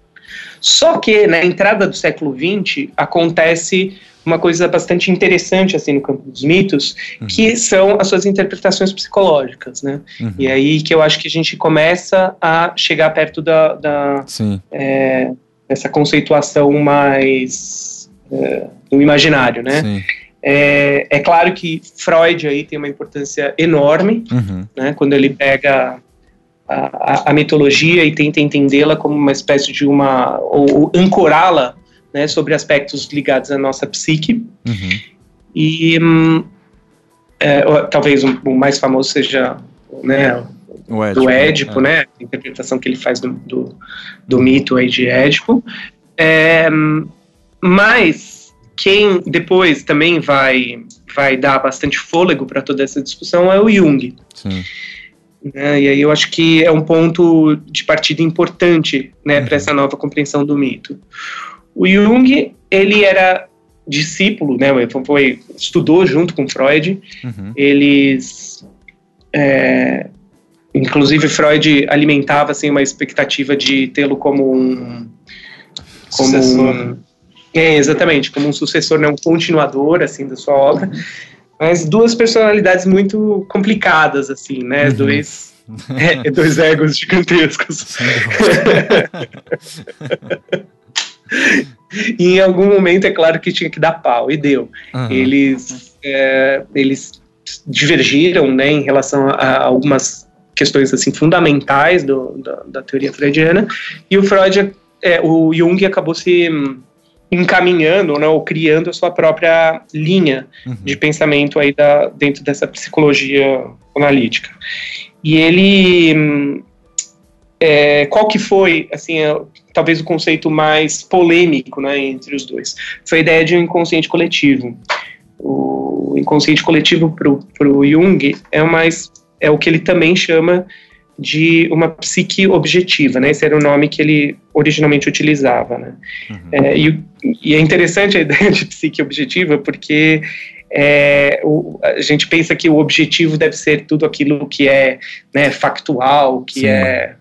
Só que na entrada do século XX acontece uma coisa bastante interessante assim no campo dos mitos, uhum. que são as suas interpretações psicológicas, né? Uhum. E aí que eu acho que a gente começa a chegar perto da, da é, dessa conceituação mais é, do imaginário, né? É, é, claro que Freud aí tem uma importância enorme, uhum. né? Quando ele pega a, a, mitologia e tenta entendê-la como uma espécie de uma ou, ou ancorá-la né, sobre aspectos ligados à nossa psique. Uhum. E hum, é, talvez o, o, mais famoso seja né, o Édipo, do Édipo, é. né, a interpretação que ele faz do, do, do mito aí de Édipo. É, mas quem depois também vai, vai dar bastante fôlego para toda essa discussão é o Jung. Sim. Né, e aí eu acho que é um ponto de partida importante né, uhum. para essa nova compreensão do mito. O Jung, ele era discípulo, né, foi, estudou junto com Freud, uhum. eles, é, inclusive Freud alimentava, assim, uma expectativa de tê-lo como um, como sucessor. um, é, exatamente, como um sucessor, né, um continuador, assim, da sua obra, mas duas personalidades muito complicadas, assim, né, uhum. dois, é, dois egos gigantescos. e em algum momento é claro que tinha que dar pau, e deu. Uhum. Eles, é, eles divergiram né, em relação a algumas questões assim fundamentais do, da, da teoria freudiana, e o Freud, é, o Jung acabou se encaminhando, né, ou criando a sua própria linha uhum. de pensamento aí da, dentro dessa psicologia analítica. E ele, é, qual que foi, assim, é, talvez o conceito mais polêmico, né, entre os dois? Foi a ideia de um inconsciente coletivo. O inconsciente coletivo para o Jung é mais é o que ele também chama de uma psique objetiva, né? Esse era o nome que ele originalmente utilizava, né? Uhum. É, e, e, é interessante a ideia de psique objetiva porque é, o, a gente pensa que o objetivo deve ser tudo aquilo que é né, factual, que é,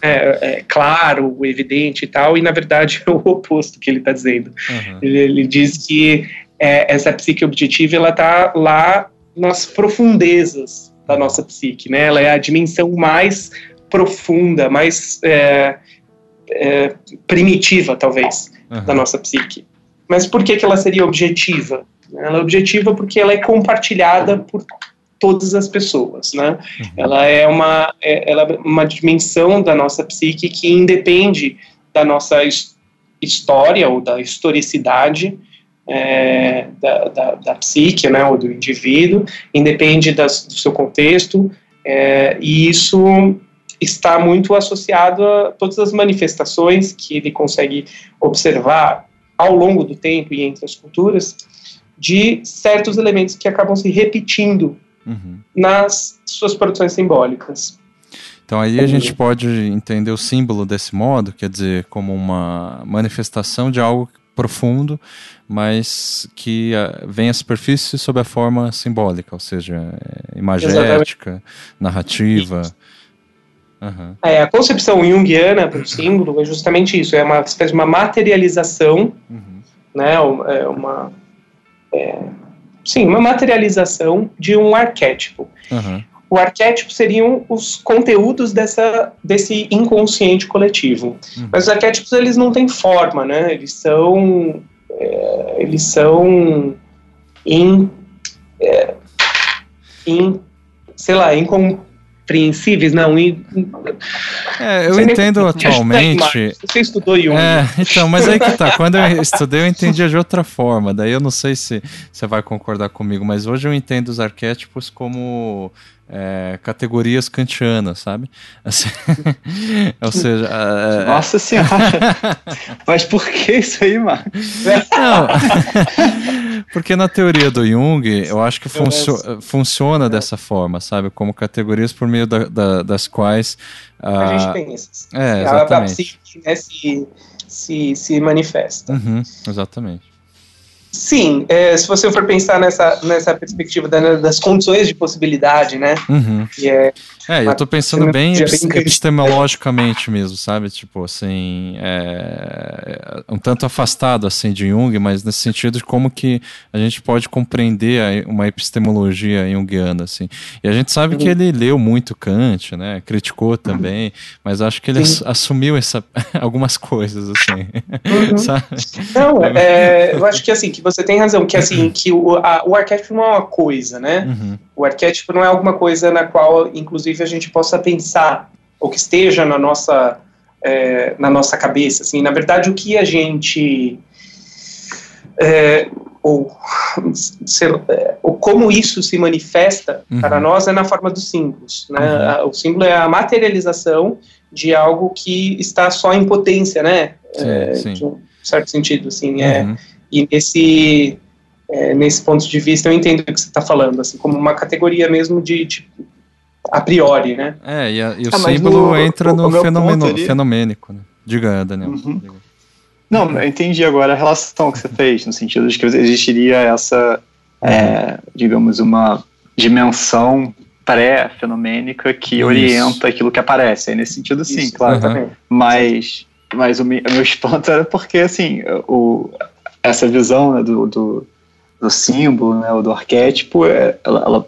é, é, claro, evidente e tal, e na verdade é o oposto que ele está dizendo. Uhum. Ele, ele, diz que é, essa psique objetiva ela está lá nas profundezas da nossa psique, né? Ela é a dimensão mais profunda, mais é, é, primitiva, talvez, uhum. da nossa psique. Mas por que, que ela seria objetiva? Ela é objetiva porque ela é compartilhada por todas as pessoas, né? Uhum. Ela é uma, é, ela é uma dimensão da nossa psique que independe da nossa história ou da historicidade, é, da, da, da, psique, né, ou do indivíduo, independe das, do seu contexto, é, e isso está muito associado a todas as manifestações que ele consegue observar ao longo do tempo e entre as culturas, de certos elementos que acabam se repetindo uhum. nas suas produções simbólicas. Então aí a gente pode entender o símbolo desse modo, quer dizer, como uma manifestação de algo profundo, mas que uh, vem à superfície sob a forma simbólica, ou seja, é, imagética, Exatamente. narrativa. Uhum. É, a concepção junguiana para o símbolo é justamente isso, é uma espécie de uma materialização, uhum. né, é uma, é, sim, uma materialização de um arquétipo. Uhum. O arquétipo seriam os conteúdos dessa, desse inconsciente coletivo. Uhum. Mas os arquétipos eles não têm forma, né? Eles são é, eles são in, é, in, sei lá, incompreensíveis, não. In, é, eu entendo atualmente. Você estudou Jung. É, então, mas aí que tá. Quando eu estudei, eu entendia de outra forma. Daí eu não sei se você vai concordar comigo, mas hoje eu entendo os arquétipos como é, categorias kantianas, sabe? Assim, ou seja. É, Nossa Senhora! Mas por que isso aí, Marcos? Não, porque na teoria do Jung, eu acho que funcio funciona dessa forma, sabe? Como categorias por meio da, da, das quais. A gente pensa. É, exatamente. A psique né, se, se, se manifesta. Uhum, exatamente. Sim, é, se você for pensar nessa, nessa perspectiva da, das condições de possibilidade, né? Uhum. É, é, eu tô pensando bem epistemologicamente mesmo, sabe? Tipo, assim, é, um tanto afastado, assim, de Jung, mas nesse sentido de como que a gente pode compreender uma epistemologia junguiana, assim. E a gente sabe uhum. que ele leu muito Kant, né? Criticou também, uhum. mas acho que ele Sim. assumiu essa, algumas coisas, assim, uhum. sabe? Não, é, eu acho que, assim, que você tem razão, que assim, que o, a, o arquétipo não é uma coisa, né? Uhum. O arquétipo não é alguma coisa na qual, inclusive, a gente possa pensar, ou que esteja na nossa, é, na nossa cabeça, assim, na verdade, o que a gente... É, ou, é, ou como isso se manifesta uhum. para nós é na forma dos símbolos, né? Uhum. O símbolo é a materialização de algo que está só em potência, né? Sim, é, sim. De um certo sentido, assim, é uhum. E nesse, é, nesse ponto de vista eu entendo o que você está falando, assim, como uma categoria mesmo de, de a priori, né? É, e, a, e o ah, símbolo no, entra no o fenomeno, ali... fenomênico, né? Diga, Daniel. Uhum. Diga. Não, eu entendi agora a relação que você fez, no sentido de que existiria essa, é, digamos, uma dimensão pré-fenomênica que Isso. orienta aquilo que aparece. Aí, nesse sentido, sim, Isso. claro. Uhum. Mas, mas o meu, o meu espanto era porque, assim, o, essa visão né, do, do, do, símbolo, né, do arquétipo, é, ela, ela,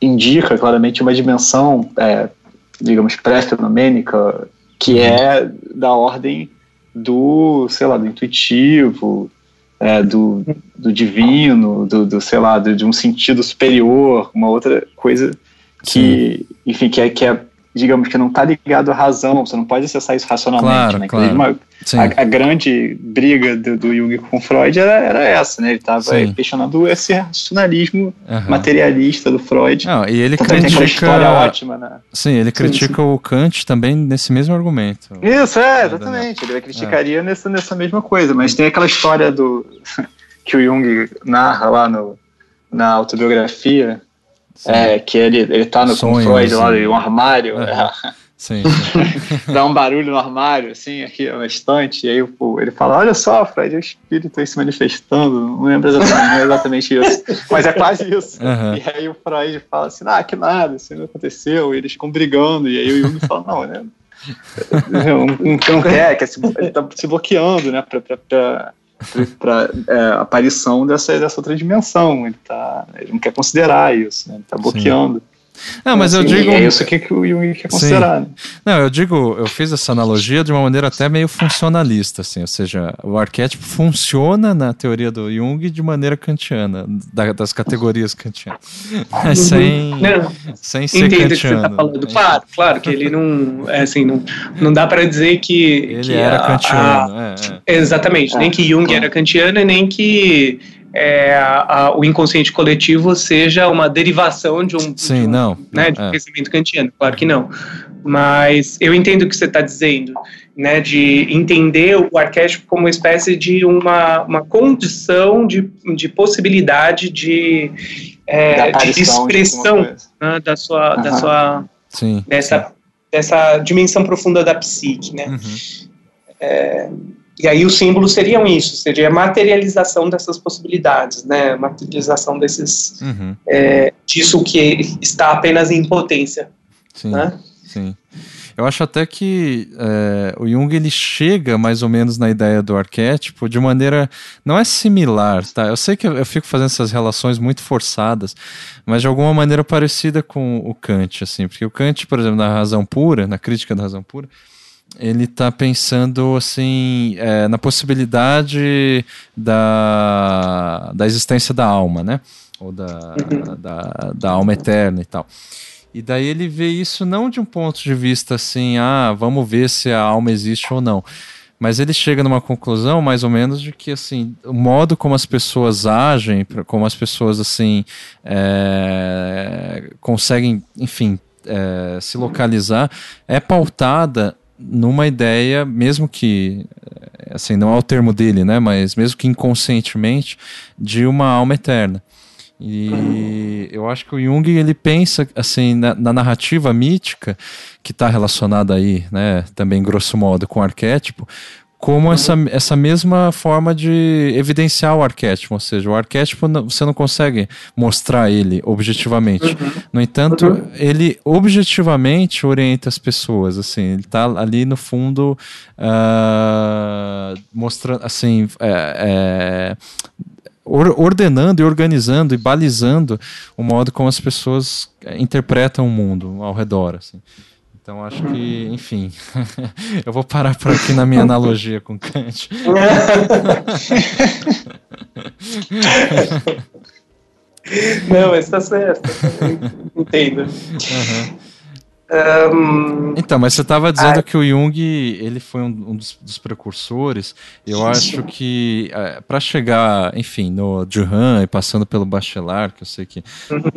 indica claramente uma dimensão, é, digamos, pré-fenomênica, que uhum. é da ordem do, sei lá, do intuitivo, é, do, do divino, do, do sei lá, de um sentido superior, uma outra coisa que, Sim. enfim, que é, que é digamos que não está ligado à razão, você não pode acessar isso racionalmente, claro, né? Claro. Uma, a, a, grande briga do, do, Jung com Freud era, era essa, né? Ele estava questionando esse racionalismo uhum. materialista do Freud. Não, e ele critica... Tem história ótima, né? Sim, ele critica sim, sim. o Kant também nesse mesmo argumento. Isso, é, exatamente. Ele criticaria é. nessa, nessa mesma coisa, mas tem aquela história do que o Jung narra lá no, na autobiografia, é, que ele, ele tá no Sonho, Freud lá em um armário. É. Sim, sim. Dá um barulho no armário, assim, aqui na estante, e aí pô, ele fala: Olha só, Freud, é o espírito aí se manifestando. Não lembro exatamente, não é exatamente isso, mas é quase isso. Uhum. E aí o Freud fala assim: Ah, que nada, isso não aconteceu. E eles ficam brigando, e aí o Jung fala: Não, né? Não, não quer, quer se, ele tá se bloqueando, né, pra, pra, pra para é, aparição dessa, dessa outra dimensão. Ele, tá, ele não quer considerar isso, né? ele está bloqueando. Sim. Não, mas assim, eu digo. É isso que, que o Jung quer considerar. Né? Não, eu digo, eu fiz essa analogia de uma maneira até meio funcionalista, assim, ou seja, o arquétipo funciona na teoria do Jung de maneira kantiana, da, das categorias kantianas. Uhum. sem, não, sem ser Entendo kantiano. Que você tá falando. Claro, claro que ele não. É assim, não, não dá para dizer que. Ele que era a, kantiano. A, é, é. Exatamente, nem que Jung era kantiano e nem que é, a, o inconsciente coletivo seja uma derivação de um, Sim, de um, não, né, de um é. pensamento kantiano. Claro que não. Mas eu entendo o que você está dizendo, né, de entender o arquétipo como uma espécie de uma, uma condição de, de possibilidade de, é, de expressão de né, da sua, uhum. da sua Sim, dessa, sim. dessa dimensão profunda da psique, né? Uhum. É, e aí os símbolos seriam isso, seria a materialização dessas possibilidades, né, materialização desses, uhum. é, disso que está apenas em potência. Sim, né? sim. Eu acho até que é, o Jung ele chega mais ou menos na ideia do arquétipo de maneira não é similar, tá? Eu sei que eu, eu fico fazendo essas relações muito forçadas, mas de alguma maneira parecida com o Kant, assim, porque o Kant, por exemplo, na razão pura, na crítica da razão pura, ele está pensando assim é, na possibilidade da, da existência da alma, né? Ou da, uhum. da, da alma eterna e tal. E daí ele vê isso não de um ponto de vista assim, ah, vamos ver se a alma existe ou não. Mas ele chega numa conclusão, mais ou menos, de que assim, o modo como as pessoas agem, como as pessoas assim é, conseguem, enfim, é, se localizar, é pautada numa ideia, mesmo que assim não é o termo dele, né, mas mesmo que inconscientemente, de uma alma eterna. E eu acho que o Jung ele pensa assim na, na narrativa mítica que está relacionada aí, né, também grosso modo com o arquétipo, como essa, essa mesma forma de evidenciar o arquétipo, ou seja, o arquétipo você não consegue mostrar ele objetivamente. Uhum. No entanto, uhum. ele objetivamente orienta as pessoas, assim, ele está ali no fundo uh, mostrando, assim, é, é, ordenando e organizando e balizando o modo como as pessoas interpretam o mundo ao redor, assim. Então acho que, enfim, eu vou parar por aqui na minha analogia com Kant. Não, está certo. Entendo. Uhum. Um, então, mas você estava dizendo que o Jung ele foi um, um dos, dos, precursores. Eu acho que é, para chegar, enfim, no Duran e passando pelo Bachelard, que eu sei que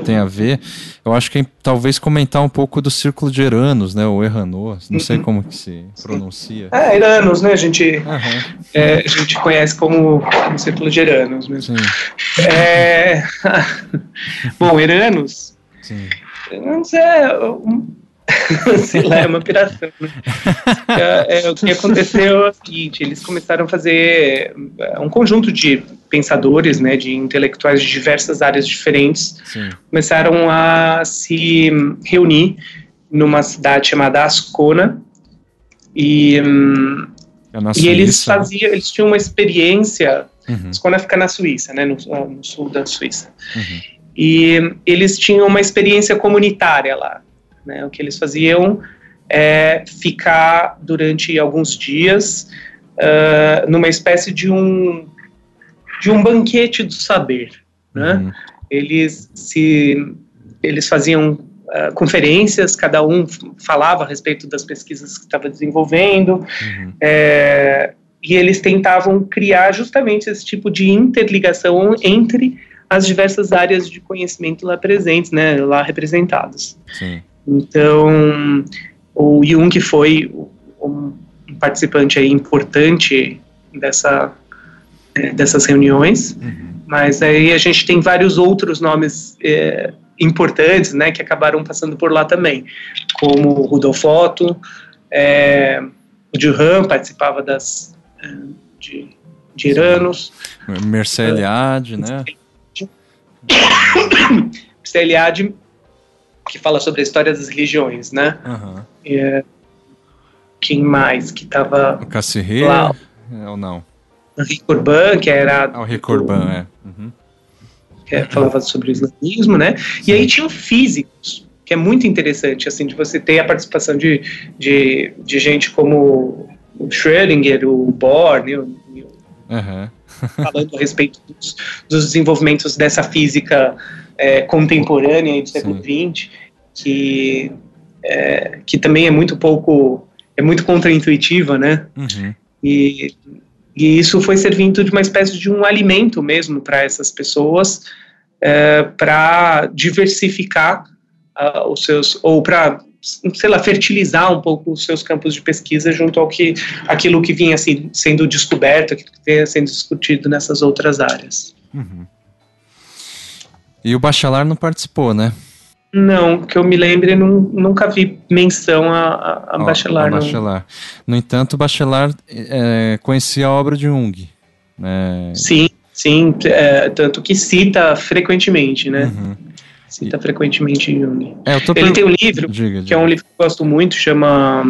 tem a ver, eu acho que é, talvez comentar um pouco do círculo de Eranos, né? O Erranos, não sei uhum. como que se pronuncia. É, Eranos, né? A gente, uhum. é, a gente conhece como o círculo de Eranos mesmo. É... Bom, Eranos. Sim. Não sei, sei lá, é uma piração. Né? É, é, o que aconteceu é o seguinte: eles começaram a fazer é, um conjunto de pensadores, né, de intelectuais de diversas áreas diferentes, Sim. começaram a se reunir numa cidade chamada Ascona e, é e eles né? faziam, eles tinham uma experiência. Uhum. Ascona fica na Suíça, né, no, no sul da Suíça. Uhum. E eles tinham uma experiência comunitária lá. Né? O que eles faziam é ficar durante alguns dias uh, numa espécie de um de um banquete do saber, né? Uhum. Eles se eles faziam uh, conferências, cada um falava a respeito das pesquisas que estava desenvolvendo, uhum. é, e eles tentavam criar justamente esse tipo de interligação entre as diversas áreas de conhecimento lá presentes, né, lá representadas. Sim. Então, o Jung foi um participante aí importante dessa, é, dessas reuniões, uhum. mas aí a gente tem vários outros nomes é, importantes, né, que acabaram passando por lá também, como Rudolf Otto, é, o Duran participava das é, de, de Iranos, Merceliade, né? Merceliade que fala sobre a história das religiões, né? Uhum. É, quem mais que estava o Cassirê? É, ou não? O Rick Urban, que era... Ah, o Rick Urban, é. Uhum. É, falava sobre o islamismo, né? Sim. E aí tinham físicos, que é muito interessante, assim, de você ter a participação de, de, de gente como o Schrödinger, o Bohr, né, uhum. falando a respeito dos, dos, desenvolvimentos dessa física é, contemporânea do século XX, que, é, que também é muito pouco, é muito contraintuitiva, né? Uhum. E, e isso foi servindo de uma espécie de um alimento mesmo para essas pessoas, é, para diversificar uh, os seus, ou para sei lá, fertilizar um pouco os seus campos de pesquisa junto ao que aquilo que vinha assim, sendo descoberto, que vinha sendo discutido nessas outras áreas. Uhum. E o Bachelar não participou, né? Não, que eu me lembre, não, nunca vi menção a, a, a Bachelar. A Bachelar. No entanto, Bachelar é, conhecia a obra de Jung. Né? Sim, sim, é, tanto que cita frequentemente, né? Uhum. Cita e... frequentemente Jung. É, Ele tem um livro, diga, diga. que é um livro que eu gosto muito, chama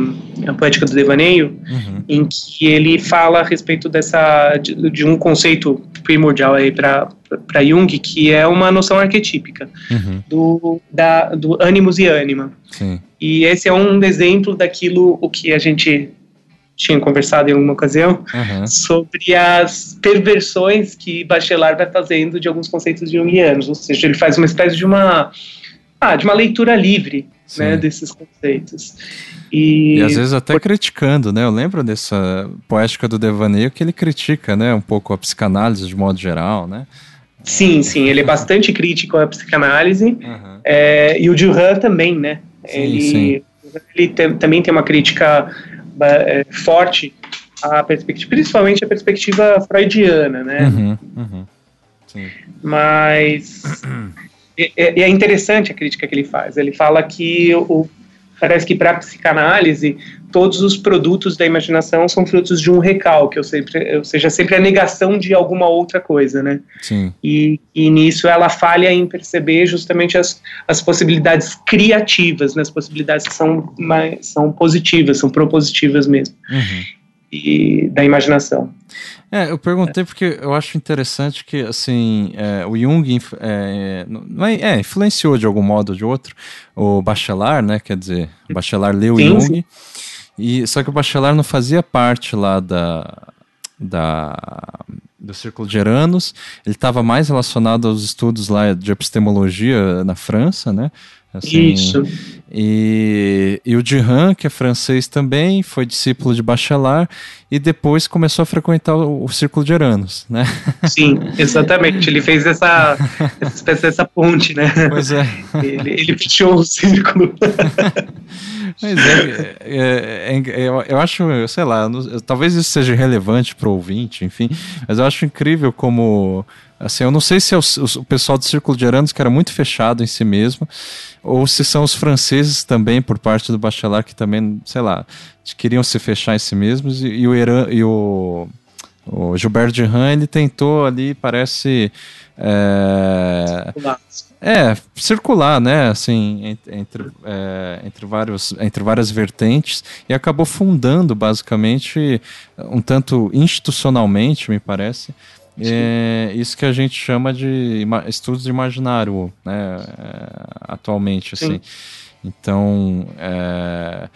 A Poética do Devaneio, uhum. em que ele fala a respeito dessa, de, de um conceito primordial aí para para Jung, que é uma noção arquetípica uhum. do, da, do ânimos e ânima. Sim. E esse é um exemplo daquilo o que a gente tinha conversado em alguma ocasião uhum. sobre as perversões que Bachelard vai fazendo de alguns conceitos jungianos, ou seja, ele faz uma espécie de uma ah, de uma leitura livre né, desses conceitos. E, e às vezes até por... criticando, né? Eu lembro dessa poética do devaneio que ele critica, né, um pouco a psicanálise de modo geral, né? Sim, sim, ele é bastante crítico à psicanálise uhum. é, e o Duran também, né? Sim, ele sim. ele tem, também tem uma crítica forte à perspectiva, principalmente a perspectiva freudiana, né? Uhum, uhum. Mas é, é, é, interessante a crítica que ele faz. Ele fala que o, parece que para a psicanálise todos os produtos da imaginação são frutos de um recalque, ou, sempre, ou seja, sempre a negação de alguma outra coisa, né? Sim. E, e nisso ela falha em perceber justamente as, as possibilidades criativas, né? as possibilidades que são, mais, são positivas, são propositivas mesmo, uhum. E, da imaginação. É, eu perguntei porque eu acho interessante que, assim, é, o Jung é, é, é, influenciou de algum modo ou de outro o Bachelard, né? Quer dizer, o Bachelard leu sim, Jung, sim. E, só que o Bachelard não fazia parte lá da, da, do Círculo de Eranos, ele estava mais relacionado aos estudos lá de epistemologia na França, né? Assim, Isso. E, e o Dihan, que é francês também, foi discípulo de Bachelard e depois começou a frequentar o, o Círculo de Eranos, né? Sim, exatamente. Ele fez essa, essa espécie dessa ponte, né? Pois é. Ele, ele fechou o círculo. Mas é, é, é, eu, eu acho, sei lá, talvez isso seja relevante para o ouvinte, enfim, mas eu acho incrível como. Assim, eu não sei se é o, o, pessoal do Círculo de Aranos que era muito fechado em si mesmo, ou se são os franceses também, por parte do Bachelard, que também, sei lá, queriam se fechar em si mesmos, e, e o, Eran, e o, o Gilberto Duran, ele tentou ali, parece. É, é, circular, né, assim, entre, é, entre, vários, entre várias vertentes e acabou fundando, basicamente, um tanto institucionalmente, me parece, é, isso que a gente chama de estudos de imaginário, né, é, atualmente, assim. Sim. Então, é,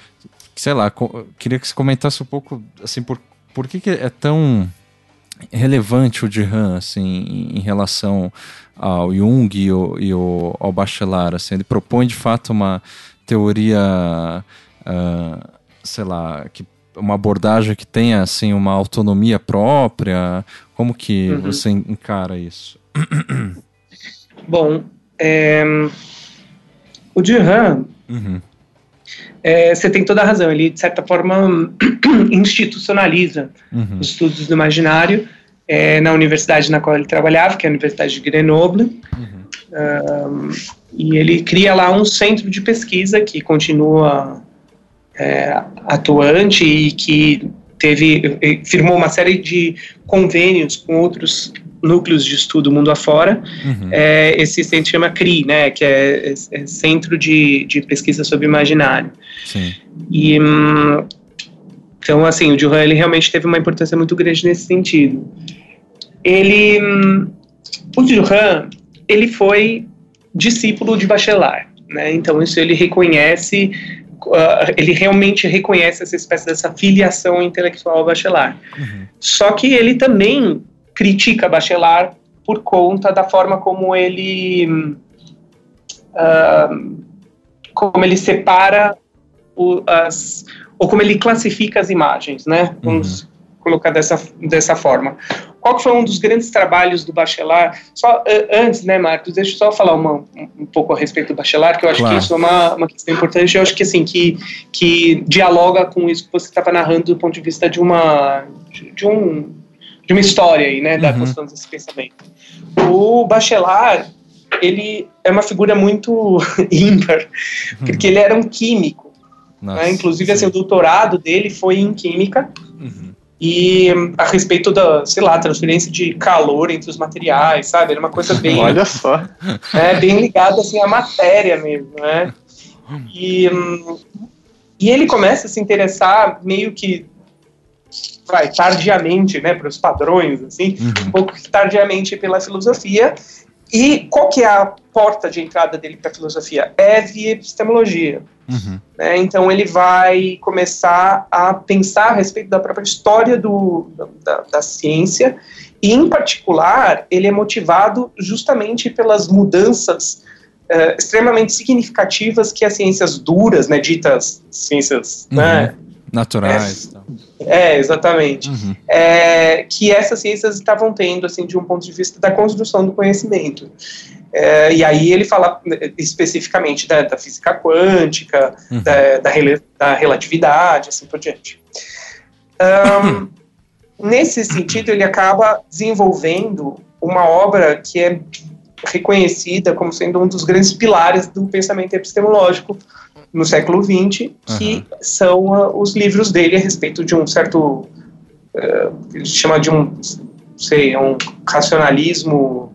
sei lá, queria que você comentasse um pouco, assim, por por que, que é tão relevante o Jihan, assim, em relação ao Jung e, o, e o, ao Bachelard, assim, ele propõe de fato uma teoria, uh, sei lá, que uma abordagem que tenha assim uma autonomia própria? Como que uhum. você encara isso? Bom, é, o Duran, uhum. é, você tem toda a razão, ele de certa forma institucionaliza uhum. os estudos do imaginário é, na universidade na qual ele trabalhava, que é a Universidade de Grenoble, uhum. e ele cria lá um centro de pesquisa que continua é, atuante e que teve firmou uma série de convênios com outros núcleos de estudo mundo afora. Uhum. É, esse centro chama CRI, né, que é, é Centro de, de Pesquisa sobre Imaginário. Sim. E hum, então, assim, o Duran ele realmente teve uma importância muito grande nesse sentido. Ele, hum, o Duran, ele foi discípulo de Bachelard, né? Então isso ele reconhece uh, ele realmente reconhece essa espécie dessa filiação intelectual ao Bachelard. Uhum. Só que ele também critica Bachelard por conta da forma como ele uh, como ele separa o, as ou como ele classifica as imagens, né? Vamos uhum. colocar dessa dessa forma. Qual foi um dos grandes trabalhos do Bachelard? Só antes, né, Marcos? Deixa eu só falar uma, um, pouco a respeito do Bachelard, que eu acho claro. que isso é uma, uma questão importante. Eu acho que assim que que dialoga com isso que você estava narrando do ponto de vista de uma de, de um de uma história aí, né, da uhum. construção desse pensamento. O Bachelard ele é uma figura muito ímpar, uhum. porque ele era um químico. Nossa, né? Inclusive, assim, o doutorado dele foi em química. Uhum e a respeito da, sei lá, transferência de calor entre os materiais, sabe? Era uma coisa bem. Olha só. É, bem ligada assim, à matéria mesmo, né? E, e ele começa a se interessar meio que vai tardiamente, né, para os padrões, assim, uhum. um pouco tardiamente pela filosofia. E qual que é a porta de entrada dele para a filosofia? É via epistemologia. Uhum. Né? Então ele vai começar a pensar a respeito da própria história do, da, da, ciência e, em particular, ele é motivado justamente pelas mudanças uh, extremamente significativas que as ciências duras, né, ditas ciências uhum. né, naturais. É, é exatamente. Uhum. É, que essas ciências estavam tendo, assim, de um ponto de vista da construção do conhecimento. É, e aí ele fala né, especificamente da, da física quântica, uhum. da, da, da, relatividade, assim por diante. Um, nesse sentido, ele acaba desenvolvendo uma obra que é reconhecida como sendo um dos grandes pilares do pensamento epistemológico no século XX, que uhum. são uh, os livros dele a respeito de um certo, uh, ele chama de um, sei, um racionalismo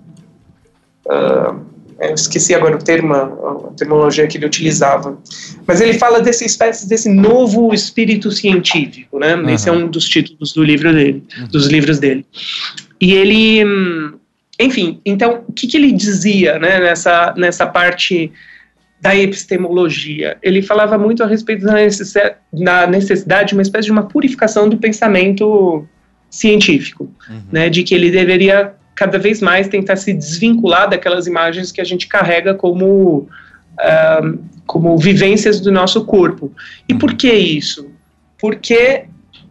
Uh, esqueci agora o termo, a terminologia que ele utilizava. Mas ele fala dessa espécie desse novo espírito científico, né? Uhum. Esse é um dos títulos do livro dele, uhum. dos livros dele. E ele, enfim, então o que, que ele dizia, né? Nessa nessa parte da epistemologia, ele falava muito a respeito da necessidade, da necessidade de uma espécie de uma purificação do pensamento científico, uhum. né? De que ele deveria cada vez mais tentar se desvincular daquelas imagens que a gente carrega como, uh, como vivências do nosso corpo. E por que isso? Porque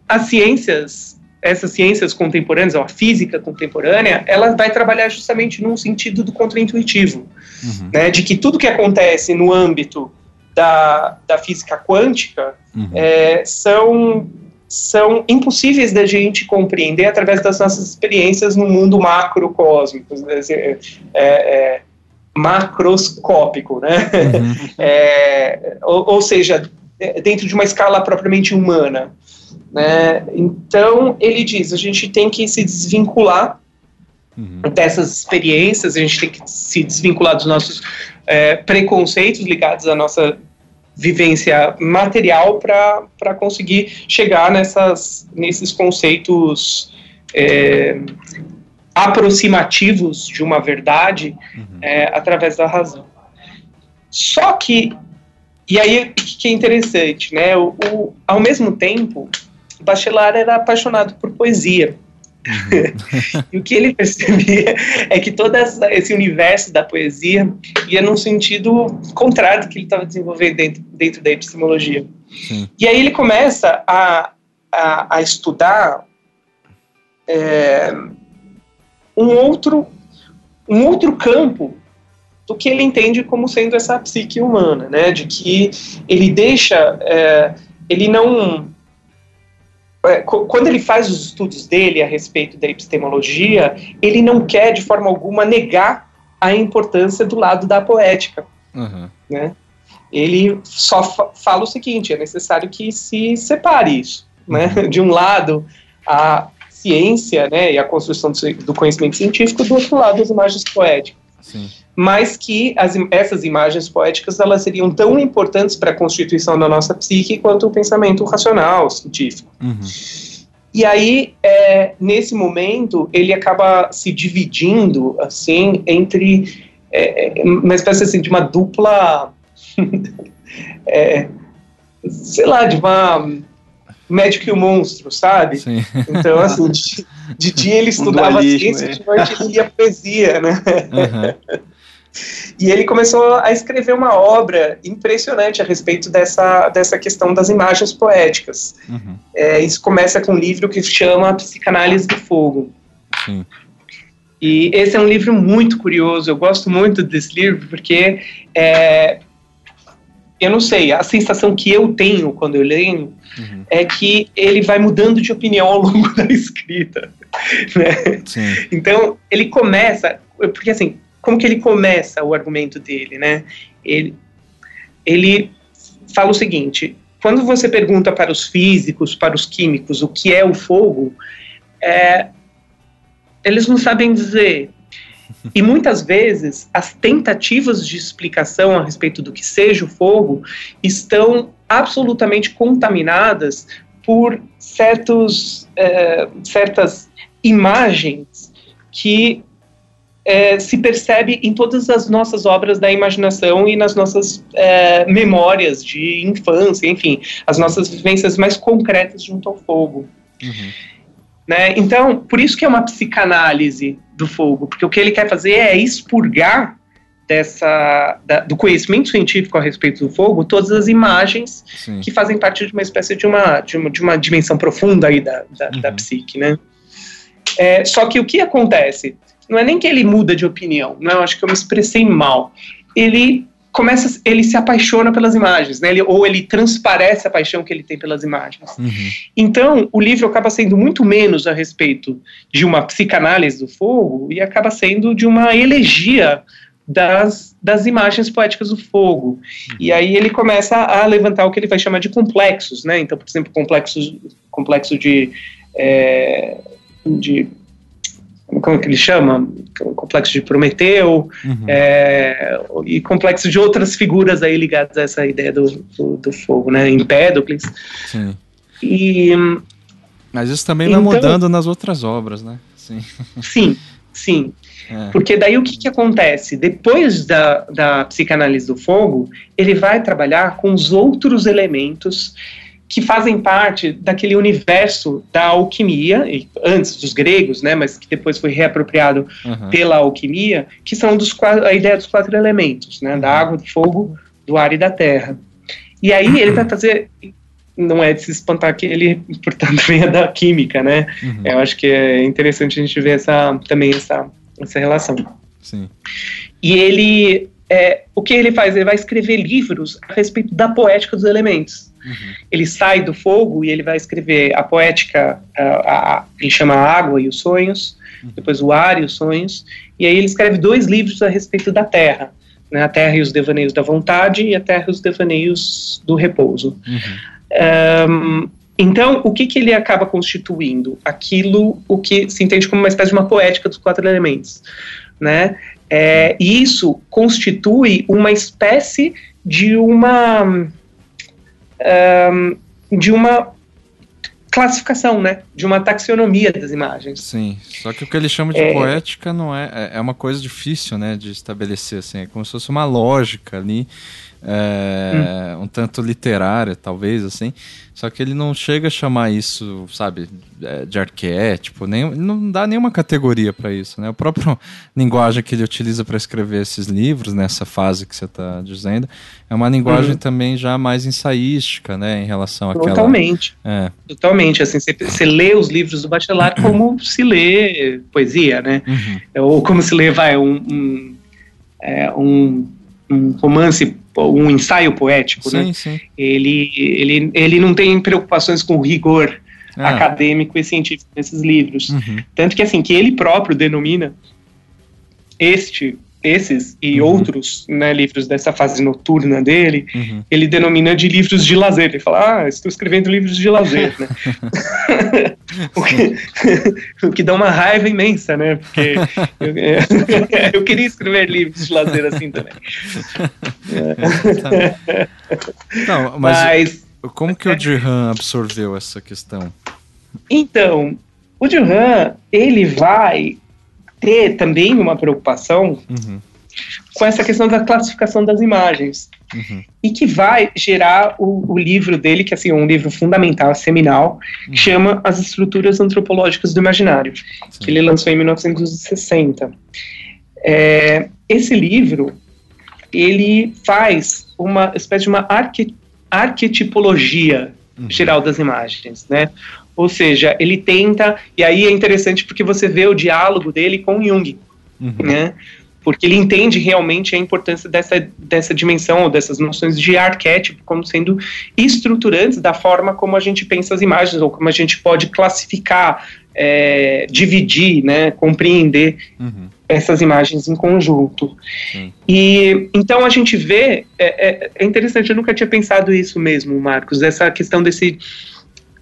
as ciências, essas ciências contemporâneas, ou a física contemporânea, ela vai trabalhar justamente num sentido do contraintuitivo, uhum. né, de que tudo que acontece no âmbito da, da física quântica uhum. é, são são impossíveis da gente compreender através das nossas experiências no mundo macrocósmico, é, é, macroscópico, né? Uhum. É, ou, ou, seja, dentro de uma escala propriamente humana. Né? Então, ele diz, a gente tem que se desvincular uhum. dessas experiências, a gente tem que se desvincular dos nossos é, preconceitos ligados à nossa vivência material para conseguir chegar nessas, nesses conceitos é, aproximativos de uma verdade uhum. é, através da razão. Só que, e aí o que é interessante, né? O, o, ao mesmo tempo, o Bachelard era apaixonado por poesia. Uhum. e o que ele percebia é que todo esse universo da poesia ia num sentido contrário do que ele estava desenvolvendo dentro, dentro da epistemologia. Sim. E aí ele começa a, a, a estudar é, um, outro, um outro campo do que ele entende como sendo essa psique humana, né? De que ele deixa, é, ele não é, quando ele faz os estudos dele a respeito da epistemologia, ele não quer de forma alguma negar a importância do lado da poética, uhum. né? Ele só fa fala o seguinte: é necessário que se separe isso, né? Uhum. De um lado a ciência, né, e a construção do conhecimento científico, do outro lado as imagens poéticas. Sim mas que as, essas imagens poéticas elas seriam tão importantes para a constituição da nossa psique quanto o pensamento racional, científico. Uhum. E aí, é, nesse momento, ele acaba se dividindo, assim, entre é, uma espécie assim, de uma dupla, é, sei lá, de uma médico e o monstro, sabe? Sim. Então, assim, de, de dia ele estudava um ciência, é. de noite ele lia poesia, né? Uhum. E ele começou a escrever uma obra impressionante a respeito dessa, dessa questão das imagens poéticas. Uhum. É, isso começa com um livro que se chama Psicanálise do Fogo. Sim. E esse é um livro muito curioso, eu gosto muito desse livro porque é, eu não sei, a sensação que eu tenho quando eu leio uhum. é que ele vai mudando de opinião ao longo da escrita. Né? Então, ele começa, porque assim, como que ele começa o argumento dele, né? Ele, ele fala o seguinte: quando você pergunta para os físicos, para os químicos, o que é o fogo, é, eles não sabem dizer. E muitas vezes as tentativas de explicação a respeito do que seja o fogo estão absolutamente contaminadas por certos, é, certas imagens que é, se percebe em todas as nossas obras da imaginação e nas nossas é, memórias de infância, enfim, as nossas vivências mais concretas junto ao fogo. Uhum. Né? Então, por isso que é uma psicanálise do fogo, porque o que ele quer fazer é expurgar dessa, da, do conhecimento científico a respeito do fogo todas as imagens Sim. que fazem parte de uma espécie de uma, de uma, de uma dimensão profunda aí da, da, uhum. da psique, né? É, só que o que acontece? Não é nem que ele muda de opinião, não, acho que eu me expressei mal. Ele começa, ele se apaixona pelas imagens, né? Ele, ou ele transparece a paixão que ele tem pelas imagens. Uhum. Então, o livro acaba sendo muito menos a respeito de uma psicanálise do fogo e acaba sendo de uma elegia das, das imagens poéticas do fogo. Uhum. E aí ele começa a levantar o que ele vai chamar de complexos, né? Então, por exemplo, complexos, complexo de, é, de como é que ele chama? Complexo de Prometeu, uhum. é, e complexo de outras figuras aí ligadas a essa ideia do, do, do fogo, né? Empédocles. Sim. E, Mas isso também então, vai mudando nas outras obras, né? Sim, sim. sim. É. Porque daí o que, que acontece? Depois da, da psicanálise do fogo, ele vai trabalhar com os outros elementos que fazem parte daquele universo da alquimia, antes dos gregos, né, mas que depois foi reapropriado uhum. pela alquimia, que são dos a ideia dos quatro elementos, né, da água, do fogo, do ar e da terra. E aí uhum. ele vai fazer, não é de se espantar que ele, portanto, venha da química, né? Uhum. Eu acho que é interessante a gente ver essa, também essa, essa relação. Sim. E ele, é, o que ele faz? Ele vai escrever livros a respeito da poética dos elementos. Uhum. Ele sai do fogo e ele vai escrever a poética, a, a, ele chama a água e os sonhos, uhum. depois o ar e os sonhos, e aí ele escreve dois livros a respeito da terra, né, a terra e os devaneios da vontade e a terra e os devaneios do repouso. Uhum. Um, então, o que, que ele acaba constituindo? Aquilo o que se entende como uma espécie de uma poética dos quatro elementos, né? É, isso constitui uma espécie de uma um, de uma classificação, né? De uma taxonomia das imagens. Sim, só que o que ele chama de é, poética não é, é, é uma coisa difícil, né? De estabelecer, assim, é como se fosse uma lógica ali é, hum. um tanto literária, talvez, assim. Só que ele não chega a chamar isso, sabe, é, de arquétipo, nem, não dá nenhuma categoria para isso, né? O próprio linguagem que ele utiliza para escrever esses livros, nessa fase que você está dizendo, é uma linguagem uhum. também já mais ensaística, né, em relação àquela... Totalmente. É. Totalmente, assim, você, lê os livros do Bachelard como se lê poesia, né? Uhum. Ou como se lê, vai, um, um, é, um, um romance um ensaio poético, sim, né? Sim. Ele, ele, ele não tem preocupações com rigor ah. acadêmico e científico nesses livros. Uhum. Tanto que, assim, que ele próprio denomina este esses e uhum. outros né, livros dessa fase noturna dele, uhum. ele denomina de livros de lazer. Ele fala, ah, estou escrevendo livros de lazer, né? o, que, o, que, dá uma raiva imensa, né? Porque eu, eu, queria escrever livros de lazer assim também. Não, mas, mas como que o Dirham absorveu essa questão? Então, o Dirham, ele vai ter também uma preocupação uhum. com essa questão da classificação das imagens. Uhum. E que vai gerar o, o, livro dele, que assim, é um livro fundamental, seminal, uhum. que chama As Estruturas Antropológicas do Imaginário, Sim. que ele lançou em 1960. É, esse livro, ele faz uma espécie de uma arque, arquetipologia uhum. geral das imagens, né? Ou seja, ele tenta, e aí é interessante porque você vê o diálogo dele com Jung, uhum. né? Porque ele entende realmente a importância dessa, dessa dimensão, ou dessas noções de arquétipo, como sendo estruturantes da forma como a gente pensa as imagens, ou como a gente pode classificar, é, dividir, né, compreender uhum. essas imagens em conjunto. Uhum. E então a gente vê, é, é, é interessante, eu nunca tinha pensado isso mesmo, Marcos, essa questão desse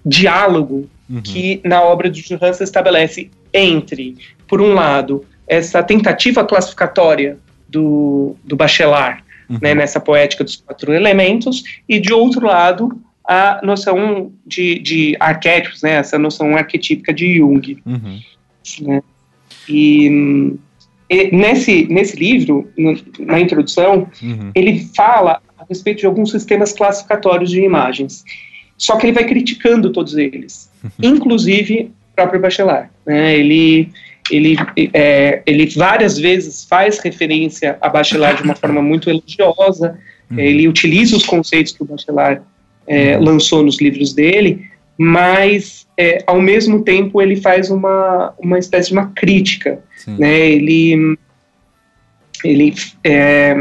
diálogo uhum. que na obra de Duran se estabelece entre, por um lado, essa tentativa classificatória do, do Bachelard, uhum. né, nessa poética dos quatro elementos, e de outro lado, a noção de, de arquétipos, né, essa noção arquetípica de Jung. Uhum. Né? E, e, nesse, nesse livro, no, na introdução, uhum. ele fala a respeito de alguns sistemas classificatórios de imagens. Só que ele vai criticando todos eles, uhum. inclusive o próprio Bachelard. Né? Ele, ele, é, ele várias vezes faz referência a Bachelard de uma forma muito elogiosa, uhum. ele utiliza os conceitos que o Bachelard é, uhum. lançou nos livros dele, mas é, ao mesmo tempo ele faz uma, uma espécie de uma crítica. Né? Ele, ele, é,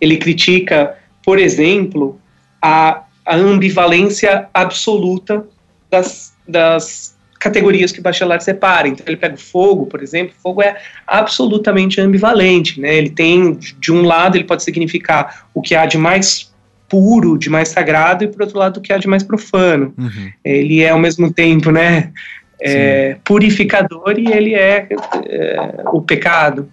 ele critica, por exemplo, a a ambivalência absoluta das, das categorias que o Bachelard separa. Então, ele pega o fogo, por exemplo, o fogo é absolutamente ambivalente, né? Ele tem, de um lado, ele pode significar o que há de mais puro, de mais sagrado, e por outro lado, o que há de mais profano. Uhum. Ele é, ao mesmo tempo, né, é, purificador e ele é, é o pecado.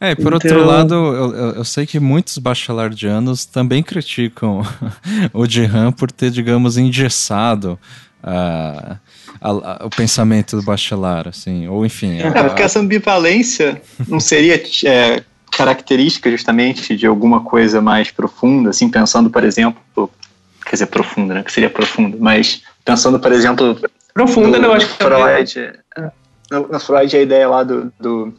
É, por então... outro lado, eu, eu, sei que muitos bachelardianos também criticam o Jihan por ter, digamos, engessado uh, a, a, o pensamento do bachelar, assim, ou enfim... É, porque essa ambivalência não seria é, característica justamente de alguma coisa mais profunda, assim, pensando, por exemplo, quer dizer, profunda, né, que seria profunda, mas pensando, por exemplo... Profunda, não, acho que... Freud, no, no Freud, a ideia lá do, do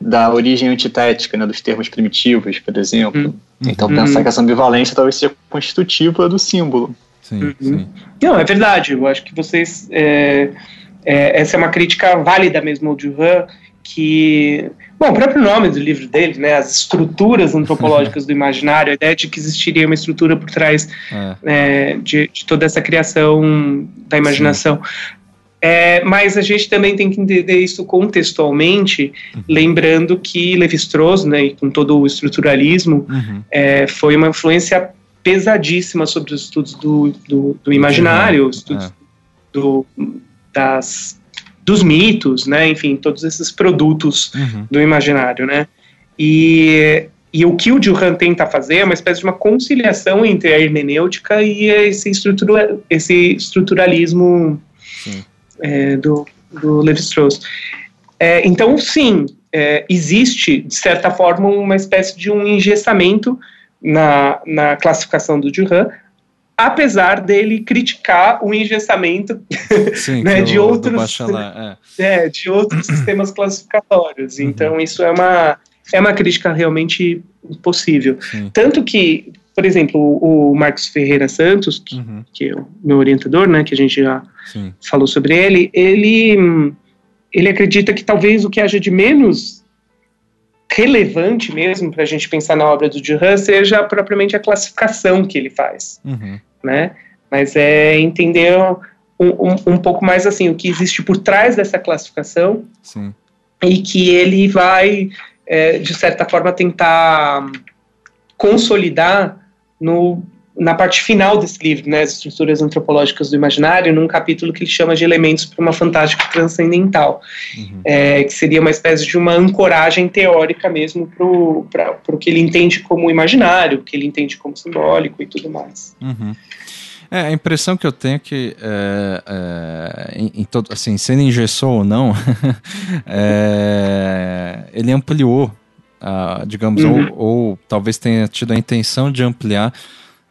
da origem antitética, né, dos termos primitivos, por exemplo. Uhum. Então, pensar uhum. que essa ambivalência talvez seja constitutiva do símbolo. Sim, uhum. sim. Não, é verdade. Eu acho que vocês. É, é, essa é uma crítica válida mesmo ao Duran, que. Bom, o próprio nome do livro dele, né, as estruturas antropológicas do imaginário, a ideia de que existiria uma estrutura por trás é. É, de, de, toda essa criação da imaginação. É, mas a gente também tem que entender isso contextualmente, uhum. lembrando que Levi-Strauss, né, com todo o estruturalismo, uhum. é, foi uma influência pesadíssima sobre os estudos do, do, do imaginário, uhum. estudos é. do, das, dos mitos, né, enfim, todos esses produtos uhum. do imaginário, né, e, e o que o Duran tenta fazer é uma espécie de uma conciliação entre a hermenêutica e esse, estrutura, esse estruturalismo Sim é, do, do Levi-Strauss. É, então, sim, é, existe, de certa forma, uma espécie de um engessamento na, na classificação do Duran, apesar dele criticar o engessamento Sim, né, de, outros, é. É, de outros sistemas classificatórios. Uhum. Então, isso é uma, é uma crítica realmente possível. Sim. Tanto que, por exemplo, o Marcos Ferreira Santos, que, uhum. que é o meu orientador, né, que a gente já Sim. falou sobre ele, ele, ele acredita que talvez o que haja de menos relevante mesmo para a gente pensar na obra do Duran seja propriamente a classificação que ele faz. Uhum né? Mas é entender um, um, um, pouco mais assim o que existe por trás dessa classificação Sim. e que ele vai, é, de certa forma, tentar consolidar no, na parte final desse livro, né, as estruturas antropológicas do imaginário, num capítulo que ele chama de elementos para uma fantástica transcendental, uhum. é, que seria uma espécie de uma ancoragem teórica mesmo para o que ele entende como imaginário, o que ele entende como simbólico e tudo mais. Uhum. É, a impressão que eu tenho é que, é, é, em, em, todo, assim, se ele engessou ou não, é, ele ampliou, digamos, uhum. ou, ou, talvez tenha tido a intenção de ampliar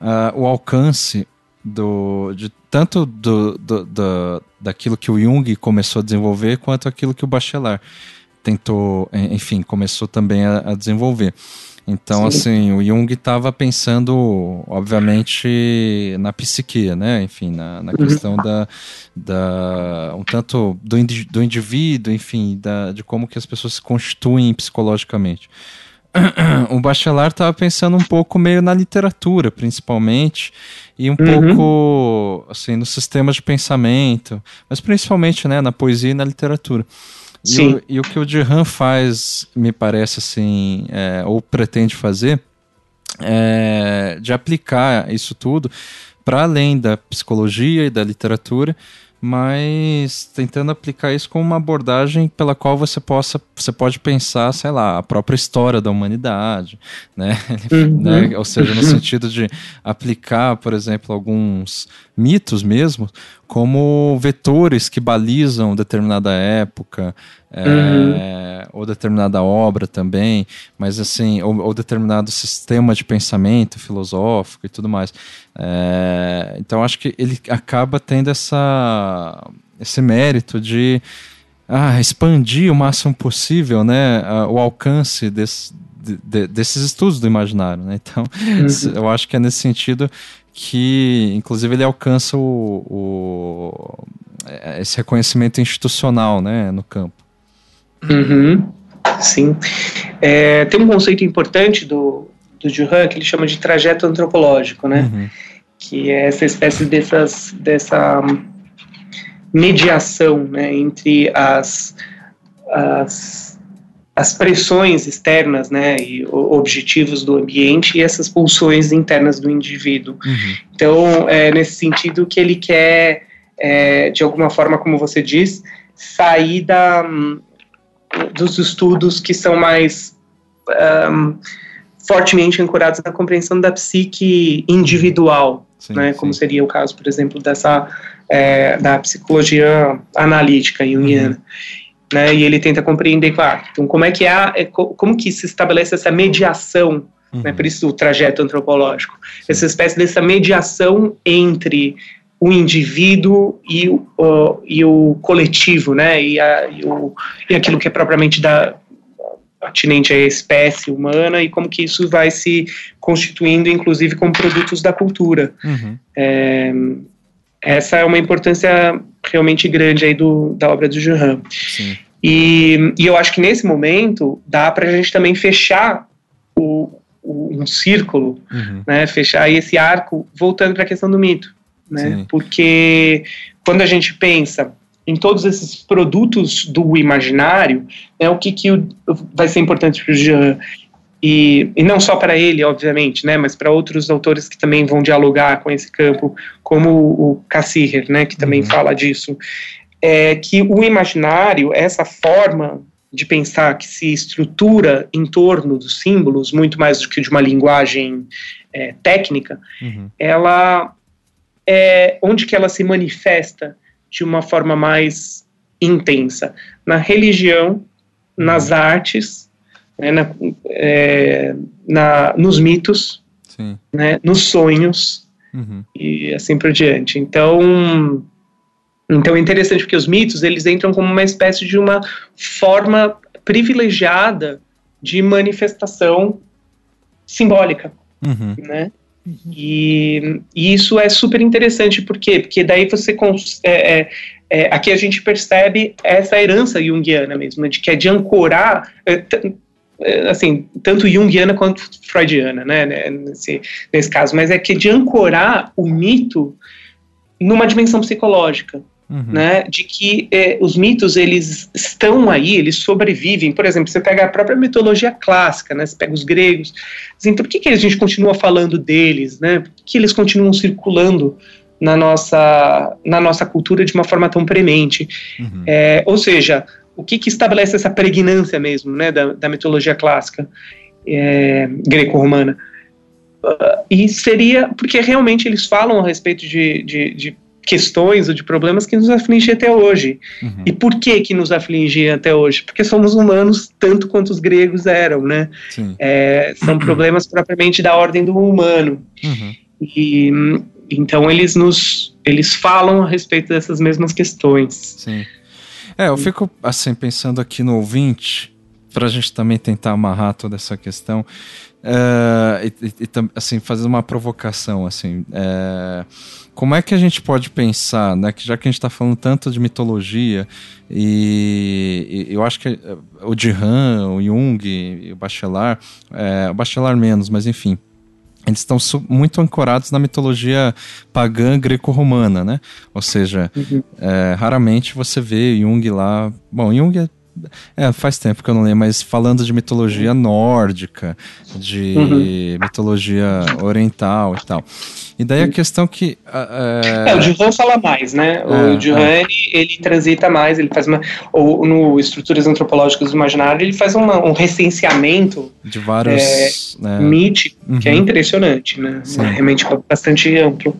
uh, o alcance do, de tanto do, do, do, daquilo que o Jung começou a desenvolver quanto aquilo que o Bachelard tentou, enfim, começou também a, a desenvolver. Então, Sim. assim, o Jung estava pensando, obviamente, na psique, né? Enfim, na, na uhum. questão da, da. um tanto do, do indivíduo, enfim, da, de como que as pessoas se constituem psicologicamente. o Bachelard estava pensando um pouco meio na literatura, principalmente, e um uhum. pouco assim nos sistemas de pensamento, mas principalmente né, na poesia e na literatura. E o, e o, que o Dirham faz, me parece assim, é, ou pretende fazer, é de aplicar isso tudo para além da psicologia e da literatura mas tentando aplicar isso com uma abordagem pela qual você possa você pode pensar, sei lá, a própria história da humanidade, né? Uhum. né? Ou seja, no sentido de aplicar, por exemplo, alguns mitos mesmo como vetores que balizam determinada época, é, uhum. ou determinada obra também, mas assim, ou, ou, determinado sistema de pensamento filosófico e tudo mais. É, então acho que ele acaba tendo essa, esse mérito de ah, expandir o máximo possível né, o alcance desse, de, desses estudos do imaginário. Né? Então, uhum. eu acho que é nesse sentido que, inclusive, ele alcança o, o esse reconhecimento institucional né, no campo. Uhum, sim. É, tem um conceito importante do, do Duran que ele chama de trajeto antropológico, né? Uhum. Que é essa espécie dessas, dessa mediação né, entre as, as, as pressões externas né, e objetivos do ambiente e essas pulsões internas do indivíduo. Uhum. Então, é nesse sentido que ele quer, é, de alguma forma, como você diz, sair da, dos estudos que são mais um, fortemente ancorados na compreensão da psique individual, sim, né, sim. como seria o caso, por exemplo, dessa é, da psicologia analítica junguiana. Uhum. Né, e ele tenta compreender, claro, então como é que é, a, é como que se estabelece essa mediação, né, uhum. né, por isso o trajeto antropológico, sim. essa espécie dessa mediação entre o indivíduo e o, o, e o coletivo, né, e, a, e, o, e aquilo que é propriamente da, atinente à espécie humana e como que isso vai se constituindo, inclusive, como produtos da cultura. Uhum. É, essa é uma importância realmente grande aí do, da obra do Juran. E, e eu acho que nesse momento dá para a gente também fechar o, o um círculo, uhum. né, fechar esse arco voltando para a questão do mito né? Porque quando a gente pensa em todos esses produtos do imaginário, né, o que, que vai ser importante para o Jean e, e não só para ele, obviamente, né, mas para outros autores que também vão dialogar com esse campo, como o Cassirer, né, que também uhum. fala disso, é que o imaginário, essa forma de pensar que se estrutura em torno dos símbolos, muito mais do que de uma linguagem é, técnica, uhum. ela é onde que ela se manifesta de uma forma mais intensa? Na religião, nas artes, né, na, é, na, nos mitos, né, nos sonhos uhum. e assim por diante. Então, então é interessante porque os mitos eles entram como uma espécie de uma forma privilegiada de manifestação simbólica, uhum. né? E, e, isso é super interessante, por quê? Porque daí você. É, é, é, aqui a gente percebe essa herança junguiana mesmo, de que é de ancorar. É, assim, tanto junguiana quanto freudiana, né, né, nesse, nesse caso, mas é que de ancorar o mito numa dimensão psicológica, Uhum. Né, de que é, os mitos eles estão aí, eles sobrevivem. Por exemplo, você pega a própria mitologia clássica, né, você pega os gregos, então por que, que a gente continua falando deles, né? Por que eles continuam circulando na nossa, na nossa cultura de uma forma tão premente? Uhum. É, ou seja, o que, que estabelece essa pregnância mesmo, né, da, da mitologia clássica é, greco-romana? Uh, e seria porque realmente eles falam a respeito de, de, de questões ou de problemas que nos afligem até hoje. Uhum. E por que que nos afligem até hoje? Porque somos humanos tanto quanto os gregos eram, né? É, são problemas propriamente da ordem do humano. Uhum. E então eles nos eles falam a respeito dessas mesmas questões. Sim. É, eu fico assim pensando aqui no ouvinte para a gente também tentar amarrar toda essa questão. Uh, e, e, assim fazer uma provocação assim uh, como é que a gente pode pensar, né, que já que a gente está falando tanto de mitologia, e, e eu acho que eh, o Dihan, o Jung, o Bachelard, o Bachelard menos, mas enfim, eles estão muito ancorados na mitologia pagã greco-romana, né? Ou seja, uhum. é, raramente você vê Jung lá. Bom, Jung é é, faz tempo que eu não leio, mas falando de mitologia nórdica, de uhum. mitologia oriental e tal. E daí a questão que. É, é o Duran fala mais, né? O é, Duran é. ele, ele, transita mais, ele faz uma. Ou no Estruturas Antropológicas do Imaginário, ele faz uma, um recenseamento de vários. É, né? mítico, uhum. que é uhum. impressionante, né? Sim. Realmente bastante amplo.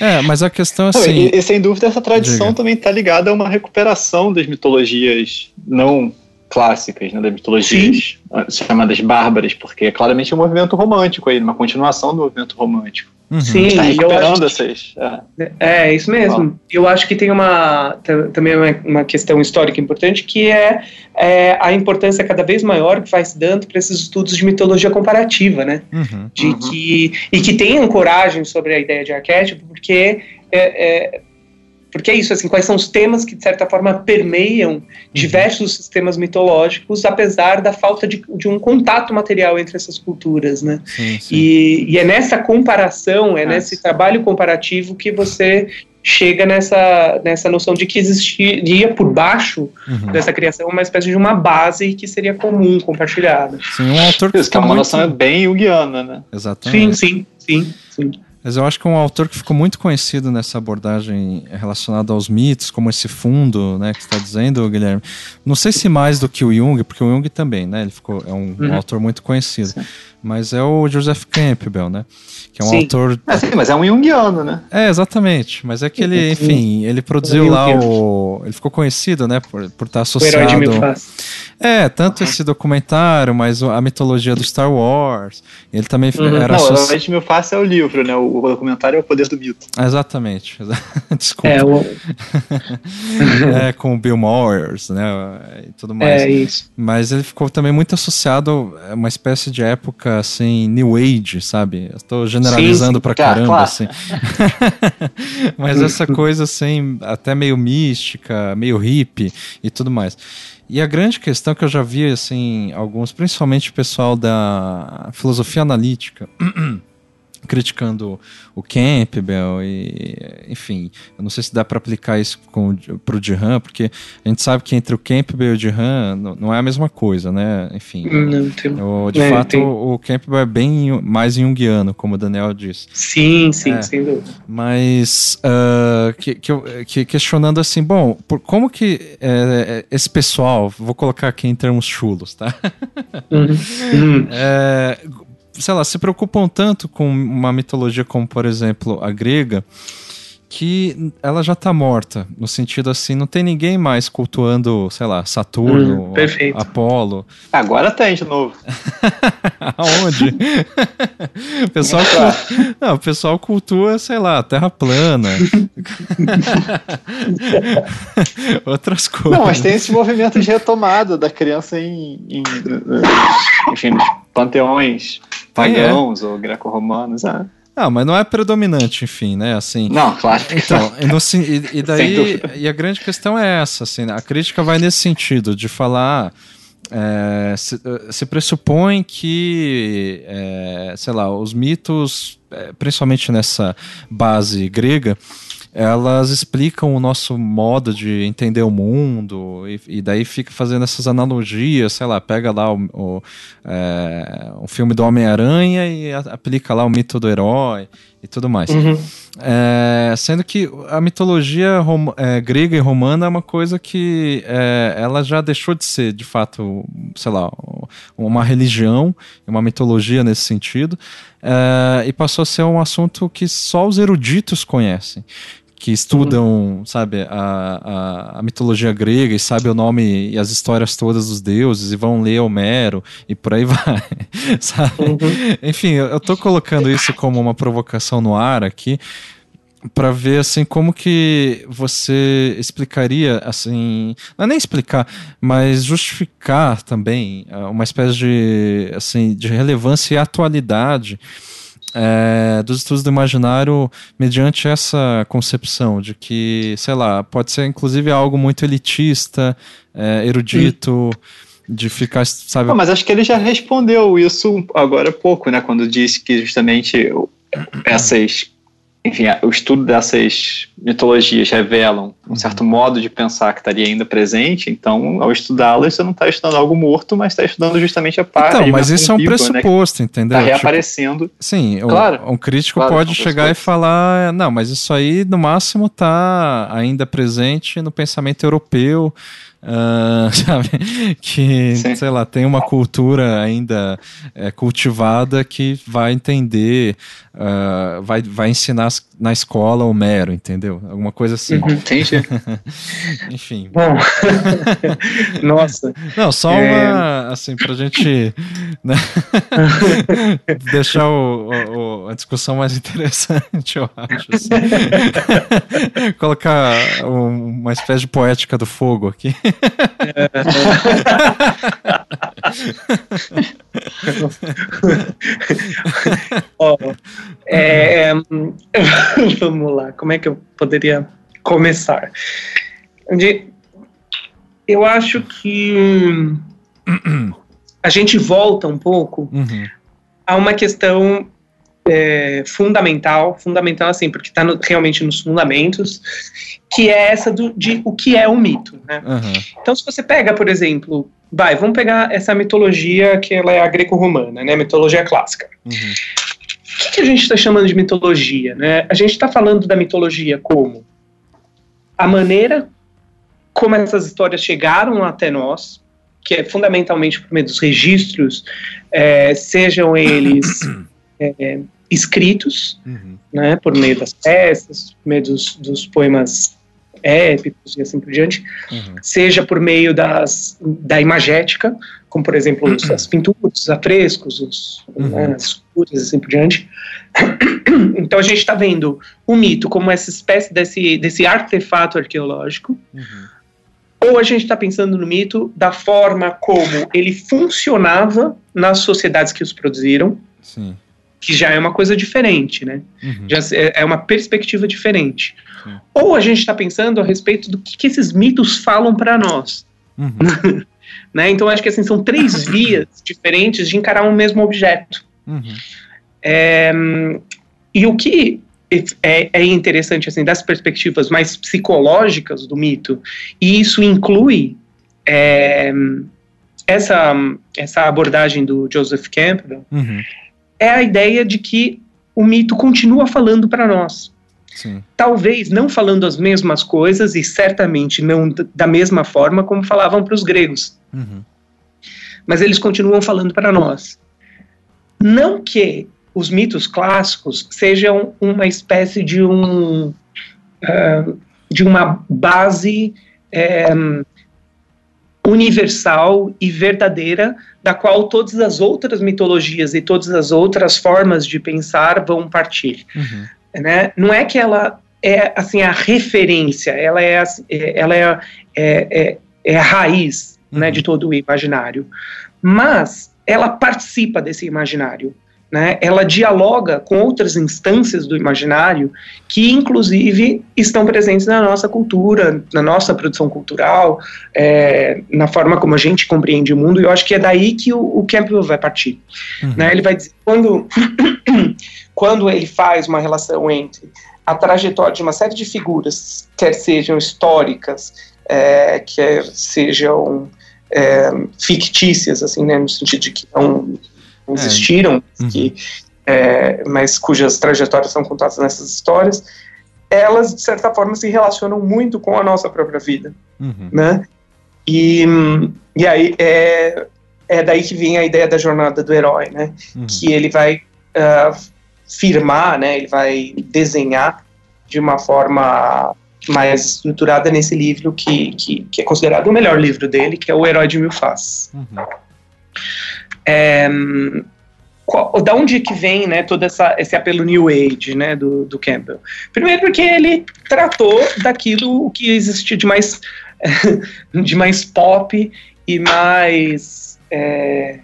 É, mas a questão é assim. e, e, sem dúvida essa tradição diga. também está ligada a uma recuperação das mitologias não clássicas, né, das mitologias Sim. chamadas bárbaras, porque é claramente um movimento romântico aí, uma continuação do movimento romântico. Uhum. Sim, está recuperando essas. É. é, isso mesmo. Eu acho que tem uma também uma, uma questão histórica importante que é, é, a importância cada vez maior que vai se dando para esses estudos de mitologia comparativa, né? Uhum. De uhum. que e que tenham coragem sobre a ideia de arquétipo, porque é, é porque é isso, assim, quais são os temas que, de certa forma, permeiam uhum. diversos sistemas mitológicos, apesar da falta de, de um contato material entre essas culturas, né? Sim, sim. E, e, é nessa comparação, é nesse trabalho comparativo que você chega nessa, nessa noção de que existiria por baixo uhum. dessa criação uma espécie de uma base que seria comum, compartilhada. Sim, um autor que, Isso, que é uma muito... noção bem junguiana, né? Exatamente. Sim, sim, sim, sim. Mas eu acho que é um autor que ficou muito conhecido nessa abordagem relacionada aos mitos, como esse fundo, né, que está dizendo, Guilherme. Não sei se mais do que o Jung, porque o Jung também, né, ele ficou é um, uhum. um autor muito conhecido. Sim. Mas é o Joseph Campbell, né? Que é um sim. autor. É, sim, mas é um Jungiano, né? É, exatamente. Mas é que ele, enfim, ele produziu lá o. Ele ficou conhecido, né? Por, por estar associado. O herói de mil É, tanto esse documentário, mas a mitologia do Star Wars. Ele também uhum. era. Não, o Herói de Mil Faces é o livro, né? O, documentário é o poder do mito. Exatamente. Desculpa. É, o... é, com o Bill Moyers, né? E tudo mais. É isso. Mas ele ficou também muito associado a uma espécie de época, assim, New Age, sabe? Tô generalizando sim, sim. pra caramba, claro. assim. mas essa coisa, assim, até meio mística, meio hippie e tudo mais. E a grande questão que eu já vi, assim, alguns, principalmente o pessoal da filosofia analítica, criticando o Campbell e enfim, eu não sei se dá para aplicar isso para o Dihan, porque a gente sabe que entre o Campbell e o Dihan não, não é a mesma coisa, né? Enfim, não, tem, o, de é, fato tem... o Campbell é bem mais junguiano, como o Daniel disse. Sim, sim, é, sem dúvida. Mas uh, que, que, que, questionando assim, bom, por, como que é, esse pessoal, vou colocar aqui em termos chulos, tá? Uhum. Uhum. É, sei lá, se preocupam tanto com uma mitologia como, por exemplo, a grega, que ela já tá morta, no sentido assim, não tem ninguém mais cultuando, sei lá, Saturno, hum, Apolo. Agora tem de novo. Aonde? o, pessoal não, o pessoal cultua, sei lá, Terra plana. Outras coisas. Não, mas tem esse movimento de retomada da criança em, em enfim, panteões pagãos é. ou greco-romanos. Ah. Ah, mas não é predominante, enfim, né? Assim. Não, claro. Então, e, e, daí e a grande questão é essa, assim, né? a crítica vai nesse sentido de falar é, se, se, pressupõe que, é, sei lá, os mitos, é, principalmente nessa base grega, elas explicam o nosso modo de entender o mundo e, e daí fica fazendo essas analogias, sei lá, pega lá o, o, é, o filme do Homem-Aranha e a, aplica lá o mito do herói e tudo mais. Uhum. É, sendo que a mitologia rom, é, grega e romana é uma coisa que é, ela já deixou de ser, de fato, sei lá, uma religião, uma mitologia nesse sentido, é, e passou a ser um assunto que só os eruditos conhecem que estudam, sabe, a, a, a, mitologia grega e sabem o nome e as histórias todas dos deuses e vão ler Homero e por aí vai, sabe? Uhum. Enfim, eu tô colocando isso como uma provocação no ar aqui para ver assim como que você explicaria assim, não é nem explicar, mas justificar também eh, uma espécie de assim de relevância e atualidade é, dos estudos do imaginário mediante essa concepção de que, sei lá, pode ser inclusive algo muito elitista, é, erudito, de ficar, sabe... Não, mas acho que ele já respondeu isso agora há pouco, né, quando disse que justamente essas enfim, o estudo dessas mitologias revelam um uhum. certo modo de pensar que estaria ainda presente, então, ao estudá-las, você não está estudando algo morto, mas está estudando justamente a parte. Então, mas isso é um né, pressuposto, né, entendeu? Está reaparecendo. Tipo, sim, claro, um, um crítico claro, pode chegar e falar, não, mas isso aí, no máximo, está ainda presente no pensamento europeu, Uh, sabe? Que, Sim. sei lá, tem uma cultura ainda é, cultivada que vai entender, uh, vai, vai ensinar na escola Homero, entendeu? Alguma coisa assim. Uhum, entendi. Enfim. Bom. Nossa. Não, só é... uma, assim, pra gente né? deixar o, o, a discussão mais interessante, eu acho. Assim. Colocar uma espécie de poética do fogo aqui. oh, é, vamos lá, como é que eu poderia começar? Eu acho que a gente volta um pouco uhum. a uma questão é, fundamental, fundamental assim, porque está realmente nos fundamentos, que é essa do, de o que é um mito. Né? Uhum. Então, se você pega, por exemplo, vai, vamos pegar essa mitologia que ela é a greco-romana, né, mitologia clássica. Uhum. O que, que a gente está chamando de mitologia? Né? A gente está falando da mitologia como a maneira como essas histórias chegaram até nós, que é fundamentalmente por meio dos registros, é, sejam eles é, escritos, uhum. né, por meio das peças, por meio dos, dos poemas épicos e assim por diante, uhum. seja por meio das, da imagética, como por exemplo uhum. as pinturas, os afrescos, os, uhum. né, as esculturas e assim por diante. Então a gente está vendo o mito como essa espécie desse, desse artefato arqueológico, uhum. ou a gente está pensando no mito da forma como ele funcionava nas sociedades que os produziram, Sim que já é uma coisa diferente, né? Uhum. Já é, é uma perspectiva diferente. Sim. Ou a gente está pensando a respeito do que, que esses mitos falam para nós. Uhum. né? Então acho que assim são três vias diferentes de encarar um mesmo objeto. Uhum. É, e o que é, é, interessante assim das perspectivas mais psicológicas do mito e isso inclui é, essa essa abordagem do Joseph Campbell. É a ideia de que o mito continua falando para nós. Sim. Talvez não falando as mesmas coisas e certamente não da mesma forma como falavam para os gregos. Uhum. Mas eles continuam falando para nós. Não que os mitos clássicos sejam uma espécie de um uh, de uma base é, universal e verdadeira, da qual todas as outras mitologias e todas as outras formas de pensar vão partir. Uhum. Né? Não é que ela é assim a referência, ela é, ela é, é, é, é a raiz né, uhum. né, de todo o imaginário, mas ela participa desse imaginário né, ela dialoga com outras instâncias do imaginário que, inclusive, estão presentes na nossa cultura, na nossa produção cultural, é, na forma como a gente compreende o mundo, e eu acho que é daí que o, o Campbell vai partir. Uhum. Né, ele vai dizer, quando, quando ele faz uma relação entre a trajetória de uma série de figuras, quer sejam históricas, é, quer sejam é, fictícias, assim, né, no sentido de que não. Existiram, uhum. que, é, mas cujas trajetórias são contadas nessas histórias, elas, de certa forma, se relacionam muito com a nossa própria vida, uhum. né? E, e aí é, é daí que vem a ideia da jornada do herói, né? Uhum. Que ele vai uh, firmar, né? Ele vai desenhar de uma forma mais estruturada nesse livro que, que, que, é considerado o melhor livro dele, que é O Herói de Mil Faces. Uhum. É, qual, da onde que vem né, todo essa, esse apelo New Age né, do, do Campbell? Primeiro porque ele tratou daquilo que existia de mais, de mais pop e mais, é,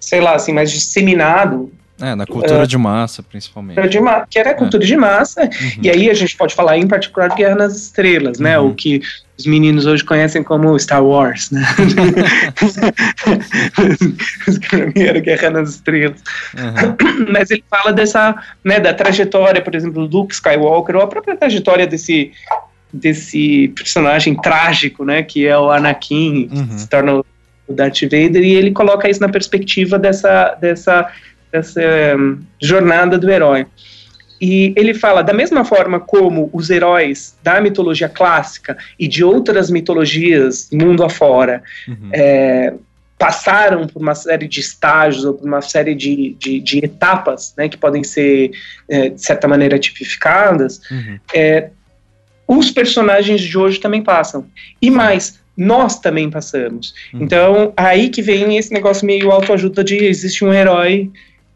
sei lá, assim, mais disseminado é, na cultura uh, de massa, principalmente. De ma que era a cultura é. de massa, uhum. e aí a gente pode falar em particular de Guerra nas Estrelas, né? Uhum. O que os meninos hoje conhecem como Star Wars, né? era Guerra nas Estrelas. Uhum. Mas ele fala dessa, né, da trajetória, por exemplo, do Luke Skywalker, ou a própria trajetória desse desse personagem trágico, né, que é o Anakin, uhum. se torna o Darth Vader, e ele coloca isso na perspectiva dessa, dessa essa hum, jornada do herói. E ele fala, da mesma forma como os heróis da mitologia clássica e de outras mitologias mundo afora uhum. é, passaram por uma série de estágios ou por uma série de, de, de etapas né, que podem ser, é, de certa maneira, tipificadas, uhum. é, os personagens de hoje também passam. E mais, nós também passamos. Uhum. Então, aí que vem esse negócio meio autoajuda de existe um herói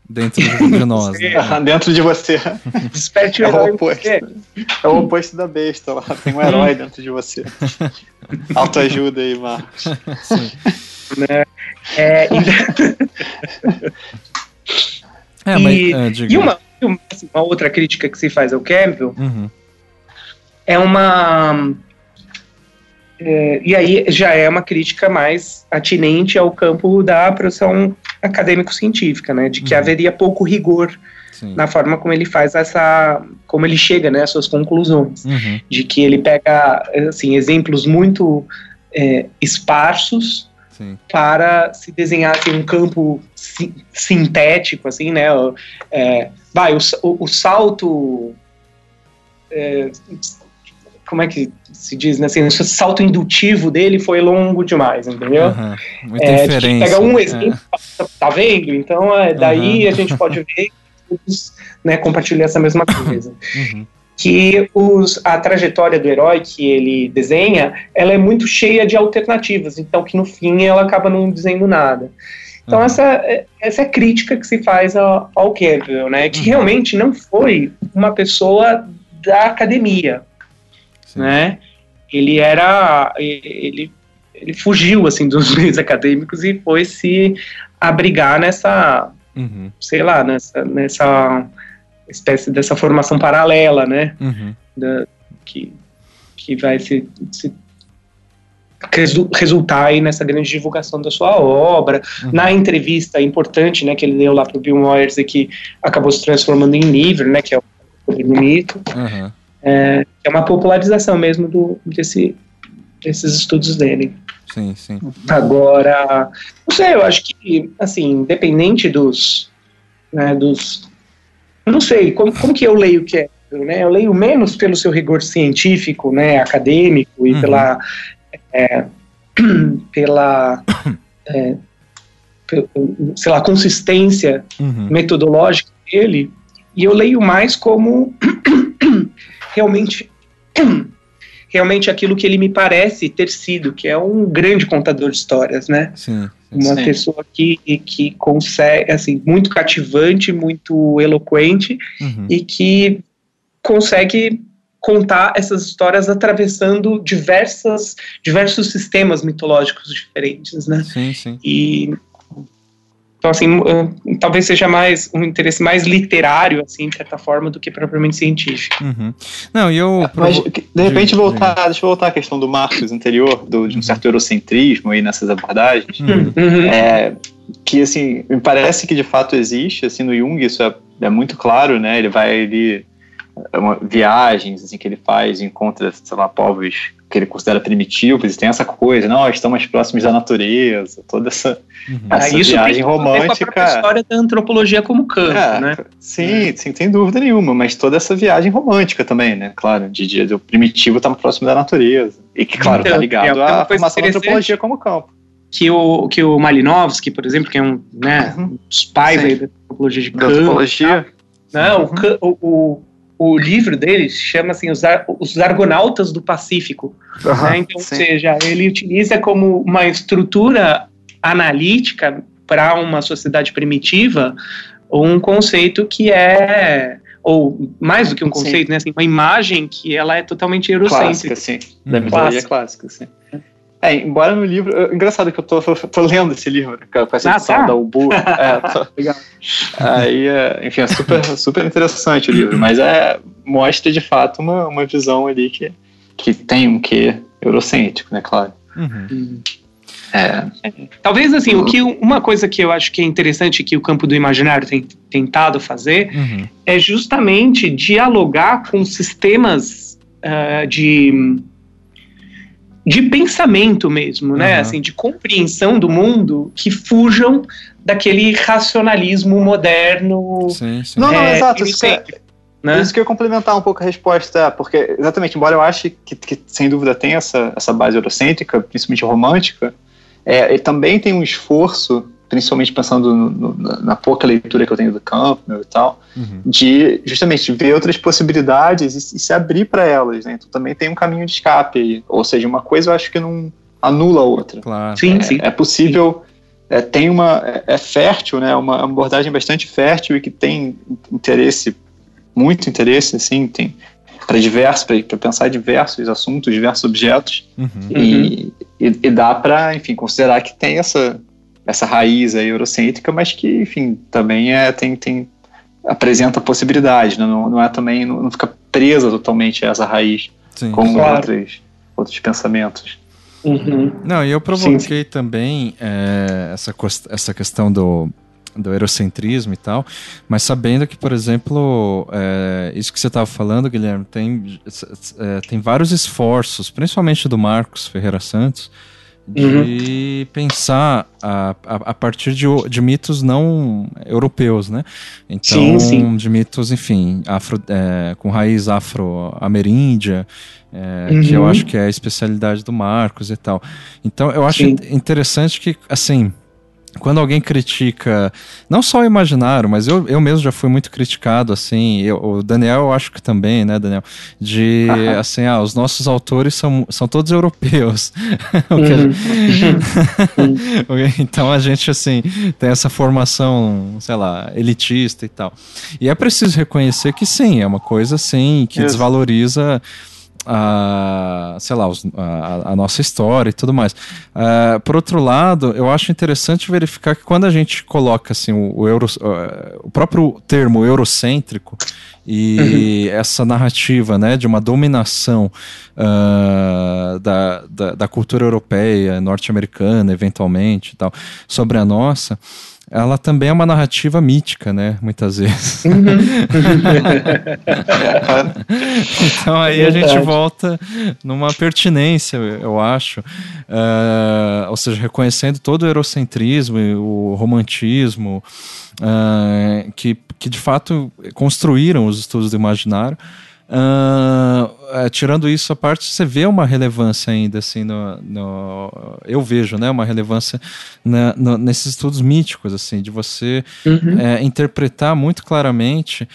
dentro de nós. Né? dentro de você. Desperte o é o oposto. É o oposto da besta lá. Tem um herói dentro de você. Autoajuda aí, Marcos. Sim. Né? É, é, mas, e, é, e uma, uma, outra crítica que se faz ao Campbell uhum. é uma é, e aí já é uma crítica mais atinente ao campo da produção acadêmico-científica, né, de que uhum. haveria pouco rigor Sim. na forma como ele faz essa, como ele chega, né, às suas conclusões, uhum. de que ele pega, assim, exemplos muito é, esparsos Sim. para se desenhar assim, um campo si, sintético, assim, né, é, vai, o, o, o salto é, como é que se diz, né? Assim, o salto indutivo dele foi longo demais, entendeu? Uhum. Muita é, Pega um é. exemplo, é. tá vendo? Então, é, daí uhum. a gente pode ver todos né, compartilham essa mesma coisa. Uhum. Que os, a trajetória do herói que ele desenha, ela é muito cheia de alternativas, então que no fim ela acaba não dizendo nada. Então, essa, essa é a crítica que se faz ao, ao Campbell, né? Que uhum. realmente não foi uma pessoa da academia, né? Ele era, ele, ele fugiu assim dos meios acadêmicos e foi se abrigar nessa, uhum. sei lá, nessa, nessa espécie dessa formação paralela, né? Uhum. Da, que, que vai se, se resultar aí nessa grande divulgação da sua obra. Uhum. Na entrevista importante, né, que ele deu lá para o Bill Moyers e que acabou se transformando em livro, né, que é o Mito. Uhum. É, é uma popularização mesmo do, desse, desses estudos dele. Sim, sim. Agora, não sei, eu acho que, assim, independente dos, né, dos, não sei, como, como que eu leio o que é, né, eu leio menos pelo seu rigor científico, né, acadêmico e uhum. pela, é, pela, é, sei lá, consistência uhum. metodológica dele, e eu leio mais como realmente realmente aquilo que ele me parece ter sido, que é um grande contador de histórias, né? Sim. Uma sim. pessoa que, que consegue, assim, muito cativante, muito eloquente uhum. e que consegue contar essas histórias atravessando diversas, diversos sistemas mitológicos diferentes, né? Sim, sim. E então, assim, talvez seja mais um interesse mais literário, assim, de certa forma, do que propriamente científico. Uhum. Não, e eu. É, mas, de repente, voltar, deixa eu voltar à questão do Marcos anterior, do, de um uhum. certo eurocentrismo aí nessas abordagens. Uhum. uhum. É, que, assim, me parece que de fato existe, assim, no Jung, isso é, é muito claro, né? Ele vai ali. É uma, viagens assim, que ele faz, encontra, sei lá, povos que ele considera primitivos, e tem essa coisa, não, estamos próximos da natureza, toda essa, uhum. essa ah, isso viagem romântica. A história da antropologia como campo, é, né? Sim, sim, sem dúvida nenhuma, mas toda essa viagem romântica também, né? Claro, de dia do primitivo estar próximo da natureza. E que, claro, está então, ligado é à formação da antropologia como campo. Que o, que o Malinovski, por exemplo, que é um né, uhum. dos pais da antropologia de campo. Antropologia. Não, uhum. o, o o livro dele chama assim os, Ar os Argonautas do Pacífico. Uhum, né? Então, sim. ou seja, ele utiliza como uma estrutura analítica para uma sociedade primitiva um conceito que é ou mais do que um conceito, sim. né, assim, uma imagem que ela é totalmente eurocêntrica. Clássica, sim. Da mitologia clássica, sim. É, embora no livro. Engraçado que eu tô, tô lendo esse livro, com essa ah, edição tá. da Ubu. É, tô, Legal. Aí, é, enfim, é super, super interessante o livro, mas é, mostra de fato uma, uma visão ali que, que tem um quê eurocêntrico, né, claro. Uhum. É. Talvez assim, o que uma coisa que eu acho que é interessante que o campo do imaginário tem tentado fazer uhum. é justamente dialogar com sistemas uh, de de pensamento mesmo, né? Uhum. Assim, de compreensão do mundo que fujam daquele racionalismo moderno. Sim, sim. Não, não, é, exato. Isso que, é, né? isso que eu complementar um pouco a resposta, porque exatamente, embora eu ache que, que sem dúvida tem essa, essa base eurocêntrica, principalmente romântica, é, ele também tem um esforço principalmente pensando no, no, na pouca leitura que eu tenho do Campbell e tal, uhum. de justamente ver outras possibilidades e, e se abrir para elas, né? Então também tem um caminho de escape aí. Ou seja, uma coisa eu acho que não anula a outra. Claro. Sim, é, sim. É possível, é, tem uma, é, é fértil, né? Uma abordagem bastante fértil e que tem interesse, muito interesse, assim, tem para diversos, para pensar diversos assuntos, diversos objetos uhum. E, e, e dá para, enfim, considerar que tem essa essa raiz aí eurocêntrica, mas que, enfim, também é, tem, tem apresenta possibilidade, né? não, não é também, não, não, fica presa totalmente a essa raiz, Sim, como claro. outros, outros pensamentos. Uhum. Não, e eu provoquei sim, sim. também é, essa, essa questão do, do eurocentrismo e tal, mas sabendo que, por exemplo, é, isso que você estava falando, Guilherme, tem, é, tem vários esforços, principalmente do Marcos Ferreira Santos, de uhum. pensar a, a, a, partir de, de mitos não europeus, né? Então, sim, sim. de mitos, enfim, afro, é, com raiz afro-ameríndia, é, uhum. que eu acho que é a especialidade do Marcos e tal. Então, eu acho sim. interessante que, assim, quando alguém critica, não só o imaginário, mas eu, eu mesmo já fui muito criticado, assim, eu, o Daniel eu acho que também, né, Daniel, de, uhum. assim, ah, os nossos autores são, são todos europeus. Uhum. então a gente, assim, tem essa formação, sei lá, elitista e tal. E é preciso reconhecer que sim, é uma coisa, assim, que Isso. desvaloriza a, sei lá, os, a, a, nossa história e tudo mais. Uh, por outro lado, eu acho interessante verificar que quando a gente coloca assim, o, o, euro, uh, o próprio termo eurocêntrico e uhum. essa narrativa né, de uma dominação uh, da, da, da cultura europeia, norte-americana, eventualmente e tal, sobre a nossa ela também é uma narrativa mítica, né? Muitas vezes. Uhum. então aí a gente volta numa pertinência, eu acho. Uh, ou seja, reconhecendo todo o eurocentrismo e o romantismo uh, que, que de fato construíram os estudos do imaginário. Uh, tirando isso a parte, você vê uma relevância ainda assim no, no eu vejo, né, uma relevância na, no, nesses estudos míticos assim, de você uhum. é, interpretar muito claramente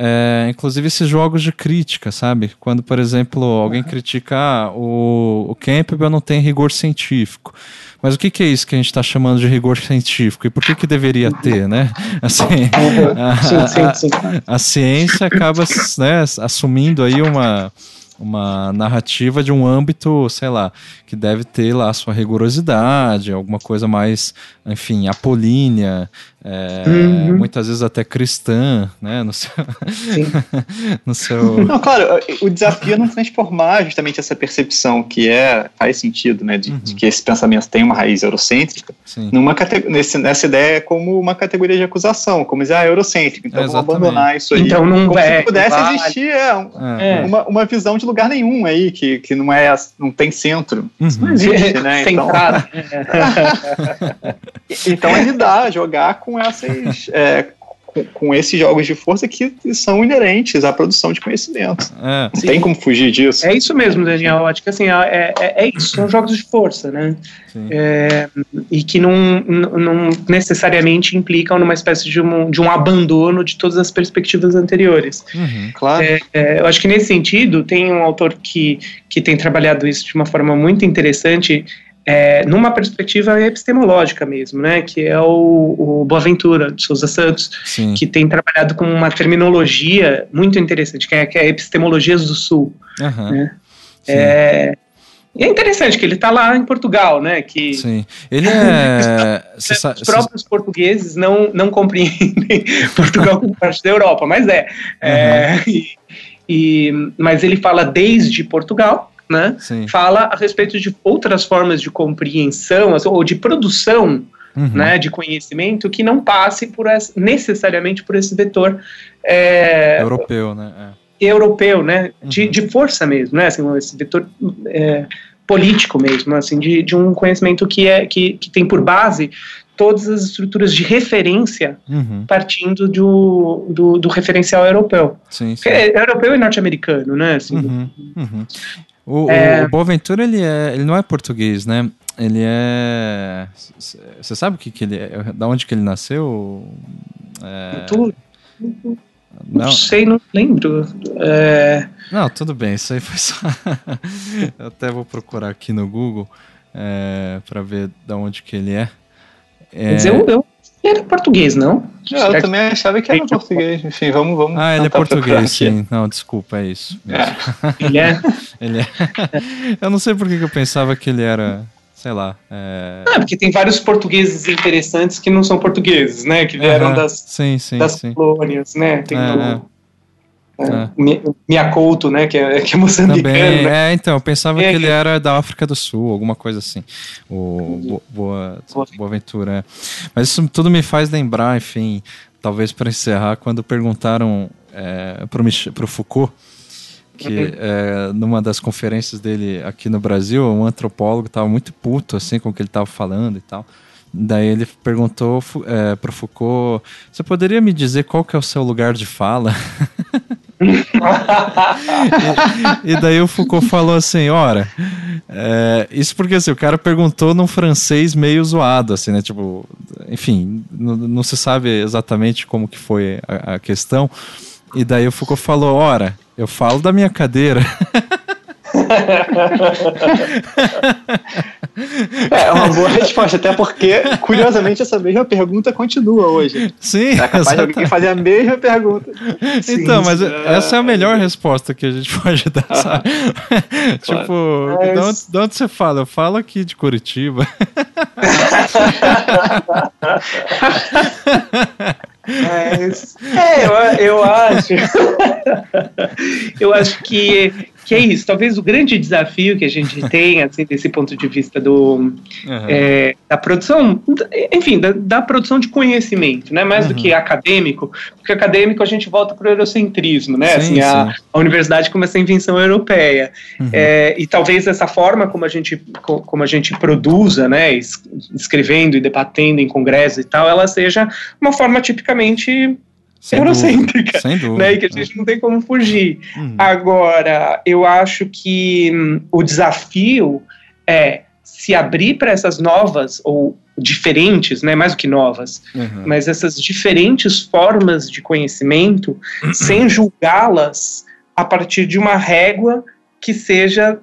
é, inclusive esses jogos de crítica, sabe? Quando, por exemplo, alguém critica ah, o, o Campbell não tem rigor científico. Mas o que, que, é isso que a gente está chamando de rigor científico? E por que, que deveria ter, né? Assim, a, a, a, ciência acaba né, assumindo aí uma, uma narrativa de um âmbito, sei lá, que deve ter lá sua rigorosidade, alguma coisa mais, enfim, apolínea, é, uhum. muitas vezes até cristã, né, no seu, no seu... Não, claro, o desafio é não transformar justamente essa percepção que é, faz sentido, né, de, uhum. de que esse pensamento tem uma raiz eurocêntrica, numa nesse, nessa ideia como uma categoria de acusação, como dizer, ah, eurocêntrico, então é, vamos abandonar isso aí. Então não como é, se pudesse vale. existir é, um, é. Uma, uma visão de lugar nenhum aí, que, que não é, não tem centro. Uhum. Não existe, né? Então, então é lidar, jogar com essas. É, com, com, esses jogos de força que são inerentes à produção de conhecimento. É. Não Sim. tem como fugir disso. É isso mesmo, Daniel. Acho que assim, é, é, é isso, são jogos de força, né? É, e que não, não necessariamente implicam numa espécie de um, de um abandono de todas as perspectivas anteriores. Uhum, claro. É, é, eu acho que nesse sentido, tem um autor que, que tem trabalhado isso de uma forma muito interessante, é, numa perspectiva epistemológica mesmo, né, que é o, o Boaventura de Souza Santos, Sim. que tem trabalhado com uma terminologia muito interessante, que é, que é a epistemologias do Sul. Uhum. Né? É, e é interessante que ele está lá em Portugal, né? Que Sim. Ele é. os próprios portugueses não, não compreendem Portugal como parte da Europa, mas é. Uhum. é e, e, mas ele fala desde Portugal, né, fala a respeito de outras formas de compreensão ou de produção uhum. né, de conhecimento que não passe por essa, necessariamente por esse vetor é, europeu, né? É. Europeu, né? Uhum. De, de força mesmo, né? Assim, esse vetor é, político mesmo, assim, de, de um conhecimento que é que, que tem por base todas as estruturas de referência uhum. partindo do, do, do, referencial europeu. Sim, sim. É, europeu e norte-americano, né? Assim, uhum. Uhum. O, é... o Boaventura, ele, é, ele não é português, né? Ele é... Você sabe o que, que ele é? Da onde que ele nasceu? É... Não, não sei, não lembro. É... Não, tudo bem, isso aí foi só... eu até vou procurar aqui no Google é, para ver da onde que ele é. é... Mas eu, eu era português, não? É, eu também achava que era português. Enfim, vamos, vamos. Ah, ele é português, sim. Não, desculpa, é isso. É. Ele é? ele é. eu não sei por que eu pensava que ele era sei lá. É... Ah, porque tem vários portugueses interessantes que não são portugueses, né? Que vieram das, sim, sim, das sim. colônias, né? Tem é, do, é. É. Miyakoto, né, que é, que é moçambicano. Também, né? É, então, eu pensava é, que ele era da África do Sul, alguma coisa assim. O Boa, Boa Ventura. É. Mas isso tudo me faz lembrar, enfim, talvez para encerrar, quando perguntaram é, para o Foucault, que uhum. é, numa das conferências dele aqui no Brasil, um antropólogo estava muito puto assim com o que ele estava falando e tal. Daí ele perguntou é, para Foucault: Você poderia me dizer qual que é o seu lugar de fala? e, daí o Foucault falou assim: ora, é, isso porque assim, o cara perguntou num francês meio zoado, assim, né? Tipo, enfim, não, se sabe exatamente como que foi a, a questão. E daí o Foucault falou: ora, eu falo da minha cadeira. É uma boa resposta, até porque, curiosamente, essa mesma pergunta continua hoje. Sim. É capaz exatamente. de alguém fazer a mesma pergunta. Sim, então, mas é... essa é a melhor resposta que a gente pode dar, ah, sabe? tipo, mas... de, onde, de onde você fala? Eu falo aqui de Curitiba. É, eu, eu acho. eu acho que que é isso, talvez o grande desafio que a gente tem, assim, desse ponto de vista do, uhum. é, da produção, enfim, da, da, produção de conhecimento, né, mais uhum. do que acadêmico, porque acadêmico a gente volta para o eurocentrismo, né, sim, assim, a, a, universidade como essa invenção europeia, uhum. é, e talvez essa forma como a gente, como a gente produza, né, escrevendo e debatendo em congressos e tal, ela seja uma forma tipicamente sem eurocêntrica, sem dúvida, né, e que a gente não tem como fugir. Uhum. Agora, eu acho que hum, o desafio é se abrir para essas novas ou diferentes, né, mais do que novas, uhum. mas essas diferentes formas de conhecimento, uhum. sem julgá-las a partir de uma régua que seja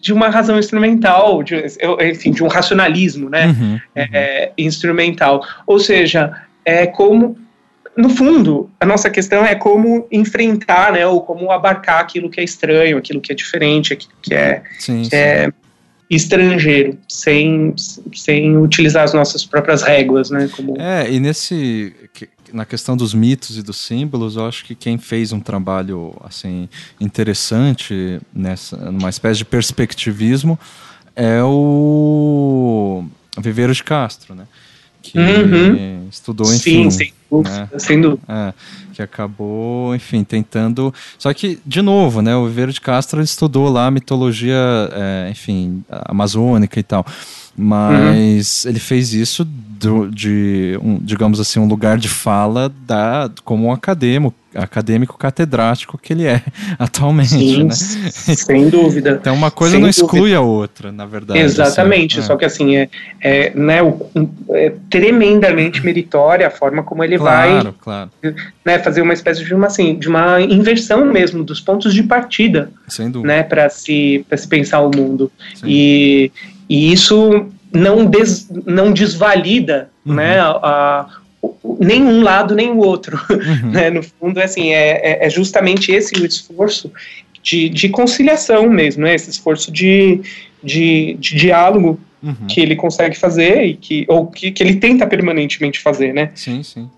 de uma razão instrumental, de, enfim, de um racionalismo, né, uhum, é, uhum. É, instrumental. Ou seja, é como, no fundo, a nossa questão é como enfrentar, né, ou como abarcar aquilo que é estranho, aquilo que é diferente, aquilo que é, sim, que sim. é estrangeiro, sem, sem utilizar as nossas próprias réguas, né? Como... É, e nesse na questão dos mitos e dos símbolos, eu acho que quem fez um trabalho assim interessante nessa numa espécie de perspectivismo é o Viveiro de Castro, né? Que uhum. estudou, enfim, Sim, dúvida, né? dúvida. É, que acabou, enfim, tentando. Só que, de novo, né? O Viveiro de Castro estudou lá a mitologia, é, enfim, amazônica e tal. Mas uhum. ele fez isso do, de, um, digamos assim, um lugar de fala da, como um acadêmico, acadêmico catedrático que ele é atualmente. Sim, né? sem dúvida. Então uma coisa sem não exclui dúvida. a outra, na verdade. Assim. Exatamente, assim, só que assim, é, é, né, é tremendamente meritória a forma como ele claro, vai claro. Né, fazer uma espécie de uma, assim, de uma inversão mesmo dos pontos de partida né, para se, se pensar o mundo. E, e isso não, des, não desvalida uhum. né, a, a, nem um lado nem o outro. Uhum. Né? No fundo, é assim, é, é, é justamente esse o esforço de, de conciliação mesmo, né? esse esforço de, de, de diálogo uhum. que ele consegue fazer e que, ou que, que ele tenta permanentemente fazer, né? Sim, sim.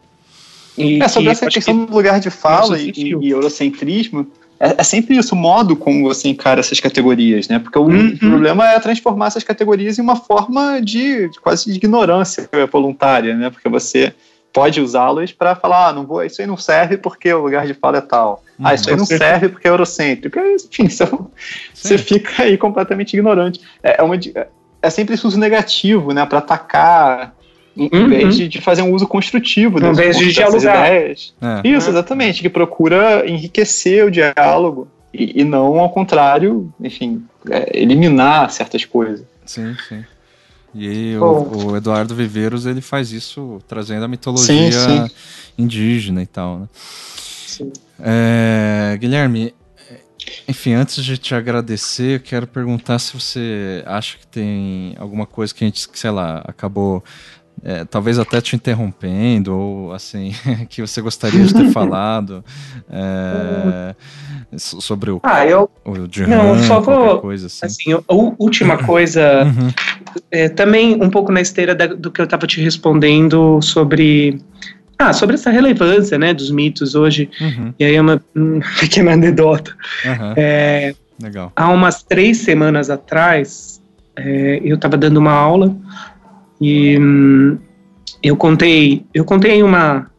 E é, sobre essa questão que, do lugar de fala e, e eurocentrismo, é, é, sempre isso, o modo como você encara essas categorias, né? Porque o uhum. problema é transformar essas categorias em uma forma de, de quase de ignorância voluntária, né? Porque você pode usá-las para falar, ah, não vou, isso aí não serve porque o lugar de fala é tal. Uhum. Ah, isso aí não serve porque é eurocêntrico. Enfim, você, você fica aí completamente ignorante. É, é, uma, é sempre esse uso negativo, né? Para atacar em uhum. vez de, de, fazer um uso construtivo em vez de dialogar. ideias. É. Isso, exatamente, que procura enriquecer o diálogo e, e não, ao contrário, enfim, é, eliminar certas coisas. Sim, sim. E aí, o, o, Eduardo Viveiros ele faz isso trazendo a mitologia sim, sim. indígena e tal. Né? Sim. É, Guilherme, enfim, antes de te agradecer, eu quero perguntar se você acha que tem alguma coisa que a gente, sei lá, acabou é, talvez até te interrompendo, ou assim, que você gostaria de ter falado é, sobre o, ah, eu, o Jihan, não, só vou, coisa assim. assim a última coisa, uhum. é, também um pouco na esteira da, do que eu estava te respondendo sobre ah, sobre essa relevância, né, dos mitos hoje, uhum. e aí é uma, uma pequena anedota. Uhum. É, Legal. Há umas três semanas atrás, é, eu estava dando uma aula e hum, eu contei, eu contei uma,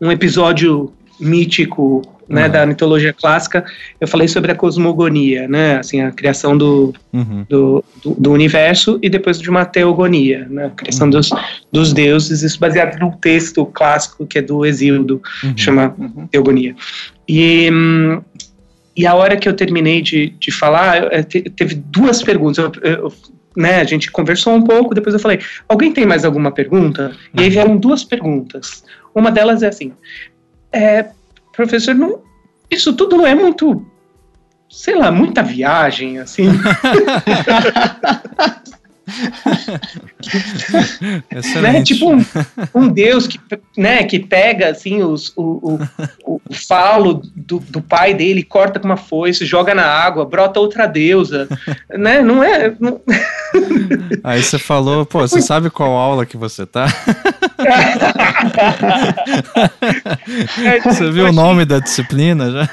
um episódio mítico né, uhum. da mitologia clássica, eu falei sobre a cosmogonia, né, assim, a criação do, uhum. do, do, do, universo e depois de uma teogonia, né, a criação uhum. dos, dos deuses, isso baseado num texto clássico que é do Exíodo, uhum. chama uhum. Teogonia. E, hum, e a hora que eu terminei de, de falar, teve duas perguntas, eu, eu né, a gente conversou um pouco, depois eu falei, alguém tem mais alguma pergunta? E aí vieram duas perguntas. Uma delas é assim, é, professor, não, isso tudo não é muito, sei lá, muita viagem, assim. né? Tipo um, um, Deus que, né, que pega assim os, o, o, o falo do, do, pai dele, corta com uma foice, joga na água, brota outra deusa, né? Não é. Não... Aí você falou, pô, você sabe qual aula que você tá? você viu o nome da disciplina já?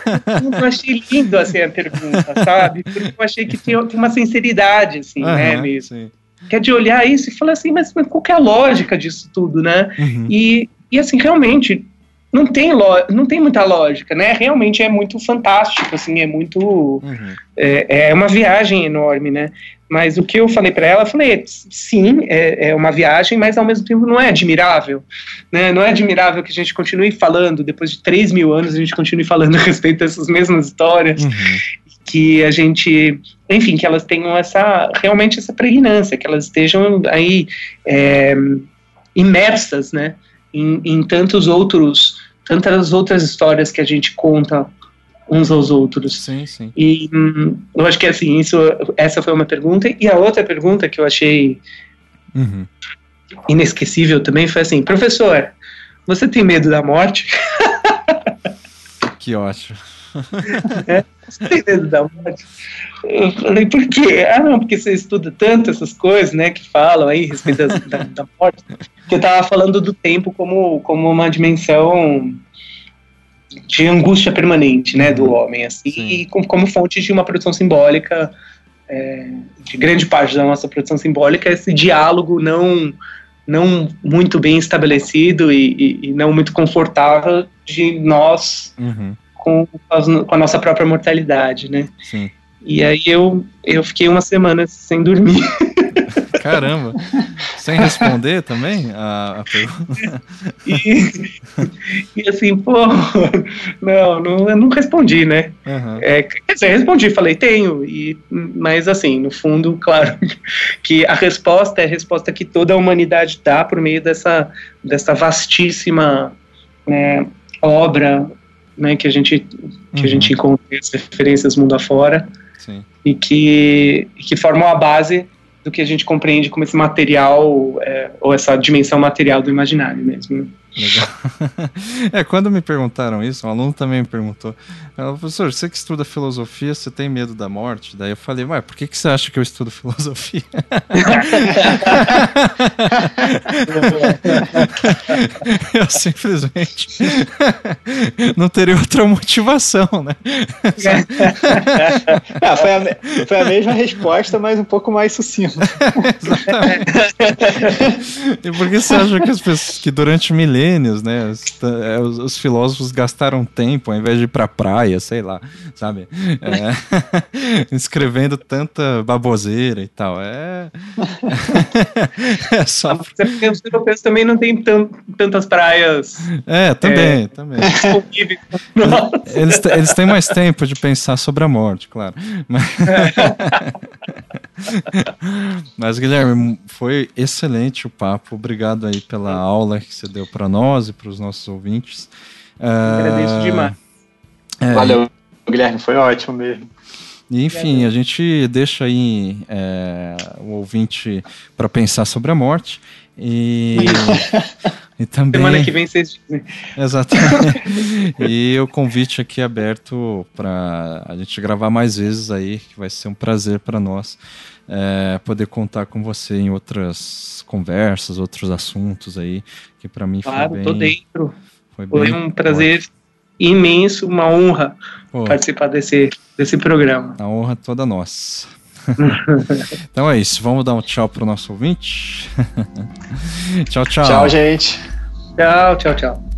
Eu achei lindo assim a pergunta, sabe? Porque eu achei que tinha, tinha uma sinceridade, assim, uhum, né, mesmo. Sim que é de olhar isso e falar assim, mas, mas qual é a lógica disso tudo, né? Uhum. E, e assim, realmente, não tem, lo, não tem muita lógica, né? Realmente é muito fantástico, assim, é muito... Uhum. É, é uma viagem enorme, né? Mas o que eu falei para ela, eu falei, sim, é, é, uma viagem, mas ao mesmo tempo não é admirável, né? Não é admirável que a gente continue falando, depois de 3 mil anos, a gente continue falando a respeito dessas mesmas histórias, uhum que a gente, enfim, que elas tenham essa realmente essa pregnância, que elas estejam aí é, imersas, né, em, em tantos outros, tantas outras histórias que a gente conta uns aos outros. Sim, sim. E hum, eu acho que assim, isso, essa foi uma pergunta. E a outra pergunta que eu achei uhum. inesquecível também foi assim, professor, você tem medo da morte? Que ótimo. É, tem medo da morte? Eu falei, por quê? Ah, não, porque você estuda tanto essas coisas, né, que falam aí a respeito da, da, morte. Que eu tava falando do tempo como, como uma dimensão de angústia permanente, né, do homem, assim, Sim. e como, como fonte de uma produção simbólica, é, de grande parte da nossa produção simbólica, esse diálogo não não muito bem estabelecido e, e, e não muito confortável de nós uhum. Com, com, a nossa própria mortalidade, né? Sim. E aí eu, eu fiquei uma semana sem dormir. Caramba! Sem responder também a, a pergunta? E, e, assim, pô, não, não, eu não respondi, né? Uhum. É, quer dizer, respondi, falei, tenho, e, mas assim, no fundo, claro, que a resposta é a resposta que toda a humanidade dá por meio dessa, dessa vastíssima né, obra né, que a gente que uhum. a gente encontra as referências mundo afora Sim. e que, que formam a base do que a gente compreende como esse material, é, ou essa dimensão material do imaginário mesmo. Legal. é, quando me perguntaram isso, um aluno também me perguntou, professor, você que estuda filosofia, você tem medo da morte? Daí eu falei, ué, por que, que você acha que eu estudo filosofia? eu simplesmente não teria outra motivação, né? ah, foi, a, foi a mesma resposta, mas um pouco mais sucinta. Exatamente. e por que você acha que as pessoas que durante milênios milênios, né? Os, é, os, os, filósofos gastaram tempo ao invés de ir pra praia, sei lá, sabe? É, escrevendo tanta baboseira e tal. É. é só. Os europeus também não tem tantas praias. É, também, é, também. Eles, eles têm mais tempo de pensar sobre a morte, claro. Mas, Mas Guilherme, foi excelente o papo. Obrigado aí pela aula que você deu para nós e para os nossos ouvintes. Agradeço uh, demais. É, Valeu, Guilherme, foi ótimo mesmo. enfim, a gente deixa aí é, o ouvinte para pensar sobre a morte. E, e também. Semana que vem vocês dizem. Exatamente. e o convite aqui aberto para a gente gravar mais vezes aí, que vai ser um prazer para nós é, poder contar com você em outras conversas, outros assuntos aí, que para mim claro, foi bem... tô dentro. Foi, foi um prazer ótimo. imenso, uma honra Pô. participar desse, desse programa. A honra toda nossa. então é isso, vamos dar um tchau pro nosso ouvinte. tchau, tchau. Tchau, gente. Tchau, tchau, tchau.